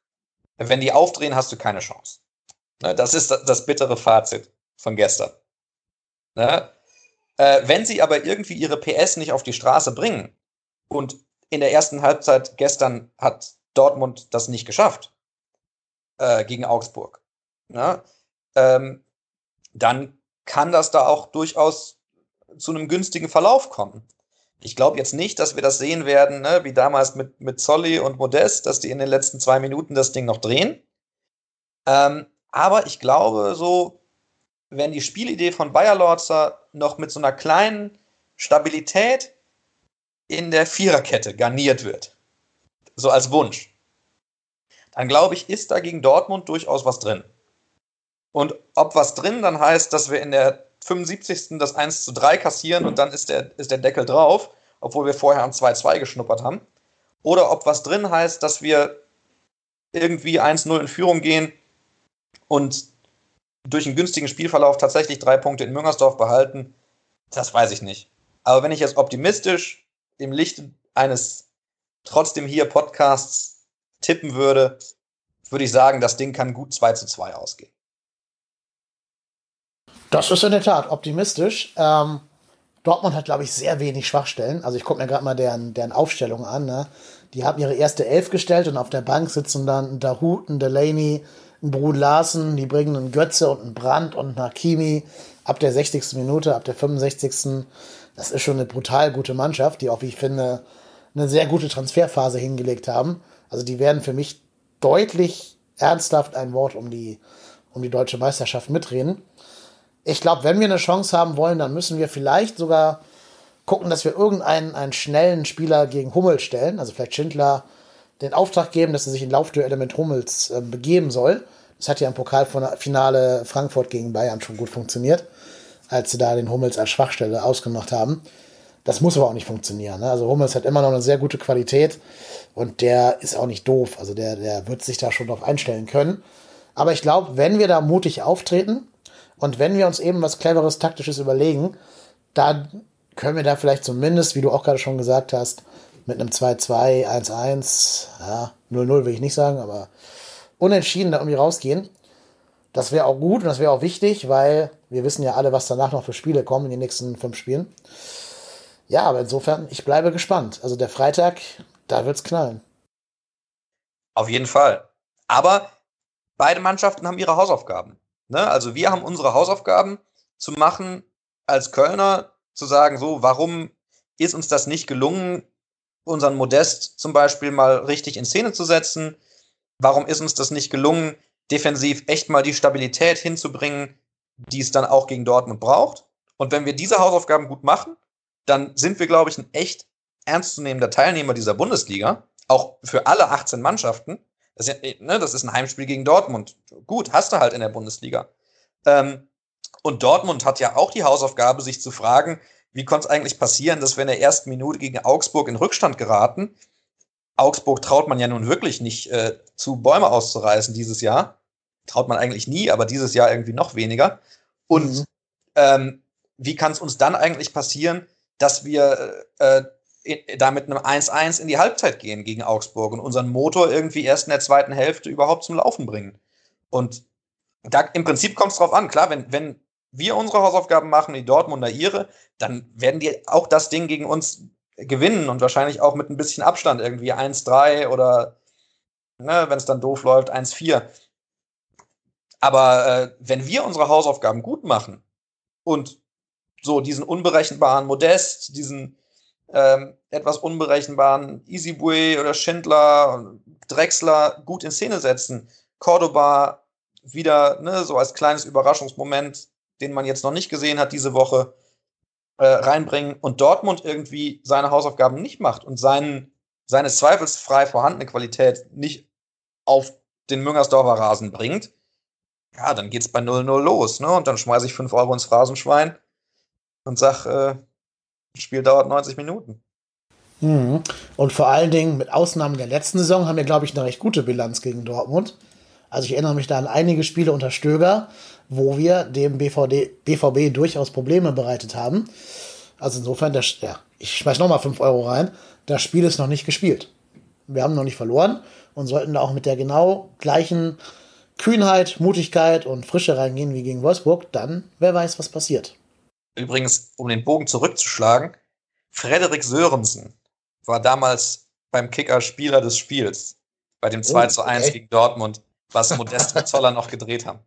wenn die aufdrehen, hast du keine Chance. Ne, das ist das bittere Fazit von gestern. Ne? Äh, wenn sie aber irgendwie ihre PS nicht auf die Straße bringen und in der ersten Halbzeit gestern hat Dortmund das nicht geschafft äh, gegen Augsburg, ne? ähm, dann kann das da auch durchaus zu einem günstigen Verlauf kommen. Ich glaube jetzt nicht, dass wir das sehen werden, ne, wie damals mit, mit Zolli und Modest, dass die in den letzten zwei Minuten das Ding noch drehen. Ähm, aber ich glaube, so, wenn die Spielidee von Bayer Lorzer noch mit so einer kleinen Stabilität in der Viererkette garniert wird, so als Wunsch, dann glaube ich, ist da gegen Dortmund durchaus was drin. Und ob was drin dann heißt, dass wir in der 75. das 1 zu 3 kassieren und dann ist der, ist der Deckel drauf, obwohl wir vorher am 2-2 geschnuppert haben. Oder ob was drin heißt, dass wir irgendwie 1-0 in Führung gehen und durch einen günstigen Spielverlauf tatsächlich drei Punkte in Müngersdorf behalten, das weiß ich nicht. Aber wenn ich jetzt optimistisch im Licht eines trotzdem hier Podcasts tippen würde, würde ich sagen, das Ding kann gut 2 zu 2 ausgehen. Das ist in der Tat optimistisch. Ähm, Dortmund hat, glaube ich, sehr wenig Schwachstellen. Also ich gucke mir gerade mal deren, deren Aufstellung an. Ne? Die haben ihre erste Elf gestellt und auf der Bank sitzen dann ein Dahut, ein Delaney, ein Brun Larsen, die bringen einen Götze und einen Brandt und einen Hakimi ab der 60. Minute, ab der 65. Das ist schon eine brutal gute Mannschaft, die auch, wie ich finde, eine sehr gute Transferphase hingelegt haben. Also die werden für mich deutlich ernsthaft ein Wort um die, um die deutsche Meisterschaft mitreden ich glaube, wenn wir eine Chance haben wollen, dann müssen wir vielleicht sogar gucken, dass wir irgendeinen einen schnellen Spieler gegen Hummel stellen. Also vielleicht Schindler den Auftrag geben, dass er sich in Laufduelle mit Hummels äh, begeben soll. Das hat ja im Pokalfinale Frankfurt gegen Bayern schon gut funktioniert, als sie da den Hummels als Schwachstelle ausgemacht haben. Das muss aber auch nicht funktionieren. Ne? Also Hummels hat immer noch eine sehr gute Qualität und der ist auch nicht doof. Also der, der wird sich da schon drauf einstellen können. Aber ich glaube, wenn wir da mutig auftreten, und wenn wir uns eben was Cleveres, Taktisches überlegen, dann können wir da vielleicht zumindest, wie du auch gerade schon gesagt hast, mit einem 2-2, 1-1, ja, 0-0 will ich nicht sagen, aber unentschieden da irgendwie rausgehen. Das wäre auch gut und das wäre auch wichtig, weil wir wissen ja alle, was danach noch für Spiele kommen in den nächsten fünf Spielen. Ja, aber insofern, ich bleibe gespannt. Also der Freitag, da wird's knallen. Auf jeden Fall. Aber beide Mannschaften haben ihre Hausaufgaben. Ne? Also wir haben unsere Hausaufgaben zu machen als Kölner, zu sagen, so, warum ist uns das nicht gelungen, unseren Modest zum Beispiel mal richtig in Szene zu setzen? Warum ist uns das nicht gelungen, defensiv echt mal die Stabilität hinzubringen, die es dann auch gegen Dortmund braucht? Und wenn wir diese Hausaufgaben gut machen, dann sind wir, glaube ich, ein echt ernstzunehmender Teilnehmer dieser Bundesliga, auch für alle 18 Mannschaften. Das ist, ja, ne, das ist ein Heimspiel gegen Dortmund. Gut, hast du halt in der Bundesliga. Ähm, und Dortmund hat ja auch die Hausaufgabe, sich zu fragen, wie konnte es eigentlich passieren, dass wir in der ersten Minute gegen Augsburg in Rückstand geraten? Augsburg traut man ja nun wirklich nicht äh, zu, Bäume auszureißen dieses Jahr. Traut man eigentlich nie, aber dieses Jahr irgendwie noch weniger. Und mhm. ähm, wie kann es uns dann eigentlich passieren, dass wir äh, da mit einem 1-1 in die Halbzeit gehen gegen Augsburg und unseren Motor irgendwie erst in der zweiten Hälfte überhaupt zum Laufen bringen. Und da im Prinzip kommt es drauf an, klar, wenn, wenn wir unsere Hausaufgaben machen, die Dortmunder ihre, dann werden die auch das Ding gegen uns gewinnen und wahrscheinlich auch mit ein bisschen Abstand irgendwie 1-3 oder ne, wenn es dann doof läuft, 1-4. Aber äh, wenn wir unsere Hausaufgaben gut machen und so diesen unberechenbaren Modest, diesen ähm, etwas unberechenbaren Easybue oder Schindler, Drexler gut in Szene setzen. Cordoba wieder ne, so als kleines Überraschungsmoment, den man jetzt noch nicht gesehen hat diese Woche, äh, reinbringen und Dortmund irgendwie seine Hausaufgaben nicht macht und seinen, seine zweifelsfrei vorhandene Qualität nicht auf den Müngersdorfer Rasen bringt, ja, dann geht's bei 0-0 los, ne? Und dann schmeiße ich 5 Euro ins Phrasenschwein und sag, äh, Spiel dauert 90 Minuten. Mhm. Und vor allen Dingen, mit Ausnahme der letzten Saison, haben wir, glaube ich, eine recht gute Bilanz gegen Dortmund. Also ich erinnere mich da an einige Spiele unter Stöger, wo wir dem BVD, BVB durchaus Probleme bereitet haben. Also insofern, der, ja, ich schmeiß nochmal 5 Euro rein. Das Spiel ist noch nicht gespielt. Wir haben noch nicht verloren und sollten da auch mit der genau gleichen Kühnheit, Mutigkeit und Frische reingehen wie gegen Wolfsburg, dann wer weiß, was passiert. Übrigens, um den Bogen zurückzuschlagen, Frederik Sörensen war damals beim Kicker Spieler des Spiels bei dem 2 zu 1 okay. gegen Dortmund, was Modest und Zoller noch gedreht haben.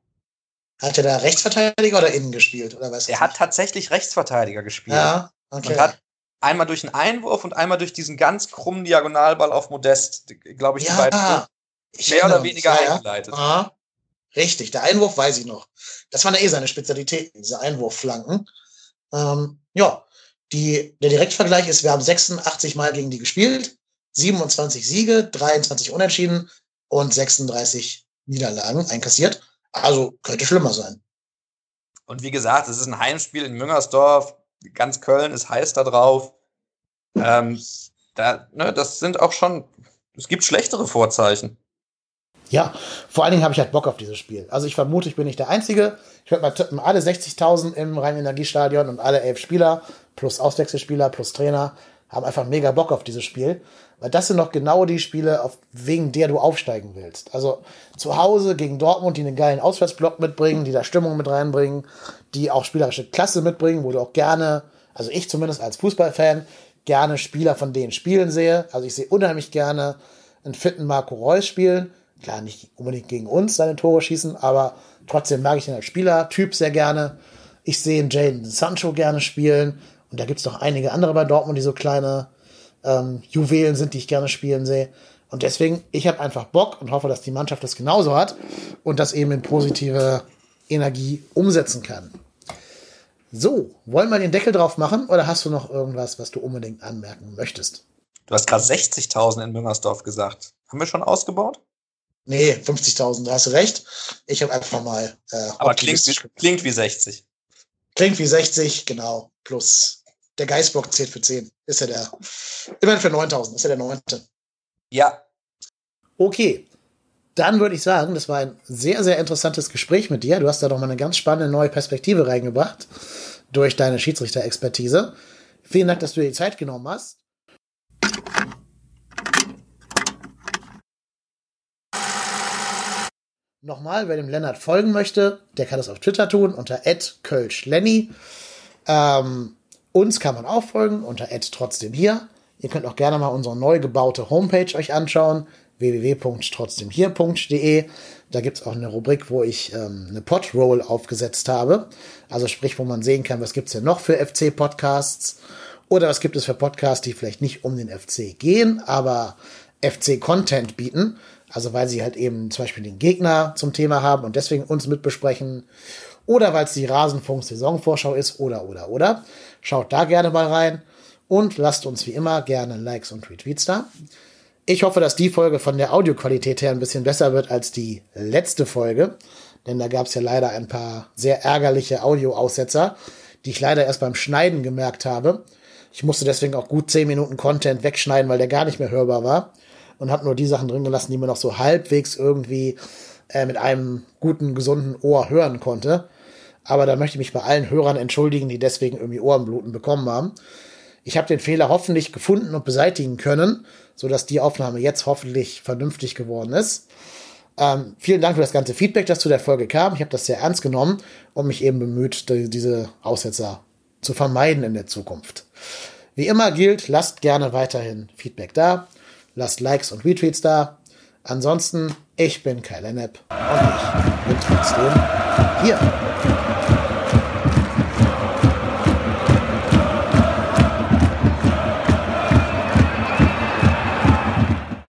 Hat er da Rechtsverteidiger oder innen gespielt? Oder was er hat tatsächlich Rechtsverteidiger gespielt. Ja, okay. Und hat einmal durch einen Einwurf und einmal durch diesen ganz krummen Diagonalball auf Modest, glaube ich, ja, die beiden mehr oder weniger ja, eingeleitet. Ja. Richtig, der Einwurf weiß ich noch. Das waren ja eh seine Spezialitäten, diese Einwurfflanken. Ähm, ja, die, der Direktvergleich ist, wir haben 86 Mal gegen die gespielt, 27 Siege, 23 Unentschieden und 36 Niederlagen einkassiert. Also könnte schlimmer sein. Und wie gesagt, es ist ein Heimspiel in Müngersdorf. Ganz Köln ist heiß da drauf. Ähm, da, ne, das sind auch schon, es gibt schlechtere Vorzeichen. Ja, vor allen Dingen habe ich halt Bock auf dieses Spiel. Also ich vermute, ich bin nicht der Einzige. Ich werde mal tippen, alle 60.000 im Rhein-Energiestadion und alle elf Spieler plus Auswechselspieler plus Trainer haben einfach mega Bock auf dieses Spiel. Weil das sind noch genau die Spiele, auf, wegen der du aufsteigen willst. Also zu Hause gegen Dortmund, die einen geilen Auswärtsblock mitbringen, die da Stimmung mit reinbringen, die auch spielerische Klasse mitbringen, wo du auch gerne, also ich zumindest als Fußballfan, gerne Spieler von denen spielen sehe. Also ich sehe unheimlich gerne einen fitten Marco Reus spielen klar nicht unbedingt gegen uns seine Tore schießen, aber trotzdem mag ich ihn als Spielertyp sehr gerne. Ich sehe Jaden Sancho gerne spielen. Und da gibt es noch einige andere bei Dortmund, die so kleine ähm, Juwelen sind, die ich gerne spielen sehe. Und deswegen, ich habe einfach Bock und hoffe, dass die Mannschaft das genauso hat und das eben in positive Energie umsetzen kann. So, wollen wir den Deckel drauf machen oder hast du noch irgendwas, was du unbedingt anmerken möchtest? Du hast gerade 60.000 in Müngersdorf gesagt. Haben wir schon ausgebaut? Nee, 50.000, da hast du recht. Ich habe einfach mal. Äh, Aber klingt wie, klingt wie 60. Klingt wie 60, genau. Plus der Geistbock zählt für 10. Ist ja der. Immerhin für 9000, ist ja der 9. Ja. Okay. Dann würde ich sagen, das war ein sehr, sehr interessantes Gespräch mit dir. Du hast da doch mal eine ganz spannende neue Perspektive reingebracht durch deine Schiedsrichter-Expertise. Vielen Dank, dass du dir die Zeit genommen hast. Nochmal, wer dem Lennart folgen möchte, der kann das auf Twitter tun unter @kölschlenny. Ähm, uns kann man auch folgen unter trotzdem hier. Ihr könnt auch gerne mal unsere neu gebaute Homepage euch anschauen, www.trotzdemhier.de. Da gibt es auch eine Rubrik, wo ich ähm, eine Podroll aufgesetzt habe. Also sprich, wo man sehen kann, was gibt es denn noch für FC-Podcasts oder was gibt es für Podcasts, die vielleicht nicht um den FC gehen, aber FC-Content bieten. Also weil sie halt eben zum Beispiel den Gegner zum Thema haben und deswegen uns mitbesprechen. Oder weil es die Rasenfunk-Saisonvorschau ist oder, oder, oder. Schaut da gerne mal rein und lasst uns wie immer gerne Likes und Retweets da. Ich hoffe, dass die Folge von der Audioqualität her ein bisschen besser wird als die letzte Folge. Denn da gab es ja leider ein paar sehr ärgerliche Audioaussetzer, die ich leider erst beim Schneiden gemerkt habe. Ich musste deswegen auch gut 10 Minuten Content wegschneiden, weil der gar nicht mehr hörbar war und habe nur die Sachen drin gelassen, die man noch so halbwegs irgendwie äh, mit einem guten, gesunden Ohr hören konnte. Aber da möchte ich mich bei allen Hörern entschuldigen, die deswegen irgendwie Ohrenbluten bekommen haben. Ich habe den Fehler hoffentlich gefunden und beseitigen können, sodass die Aufnahme jetzt hoffentlich vernünftig geworden ist. Ähm, vielen Dank für das ganze Feedback, das zu der Folge kam. Ich habe das sehr ernst genommen und mich eben bemüht, diese Aussetzer zu vermeiden in der Zukunft. Wie immer gilt, lasst gerne weiterhin Feedback da lasst Likes und Retweets da. Ansonsten, ich bin Kai Lennep und ich bin trotzdem hier.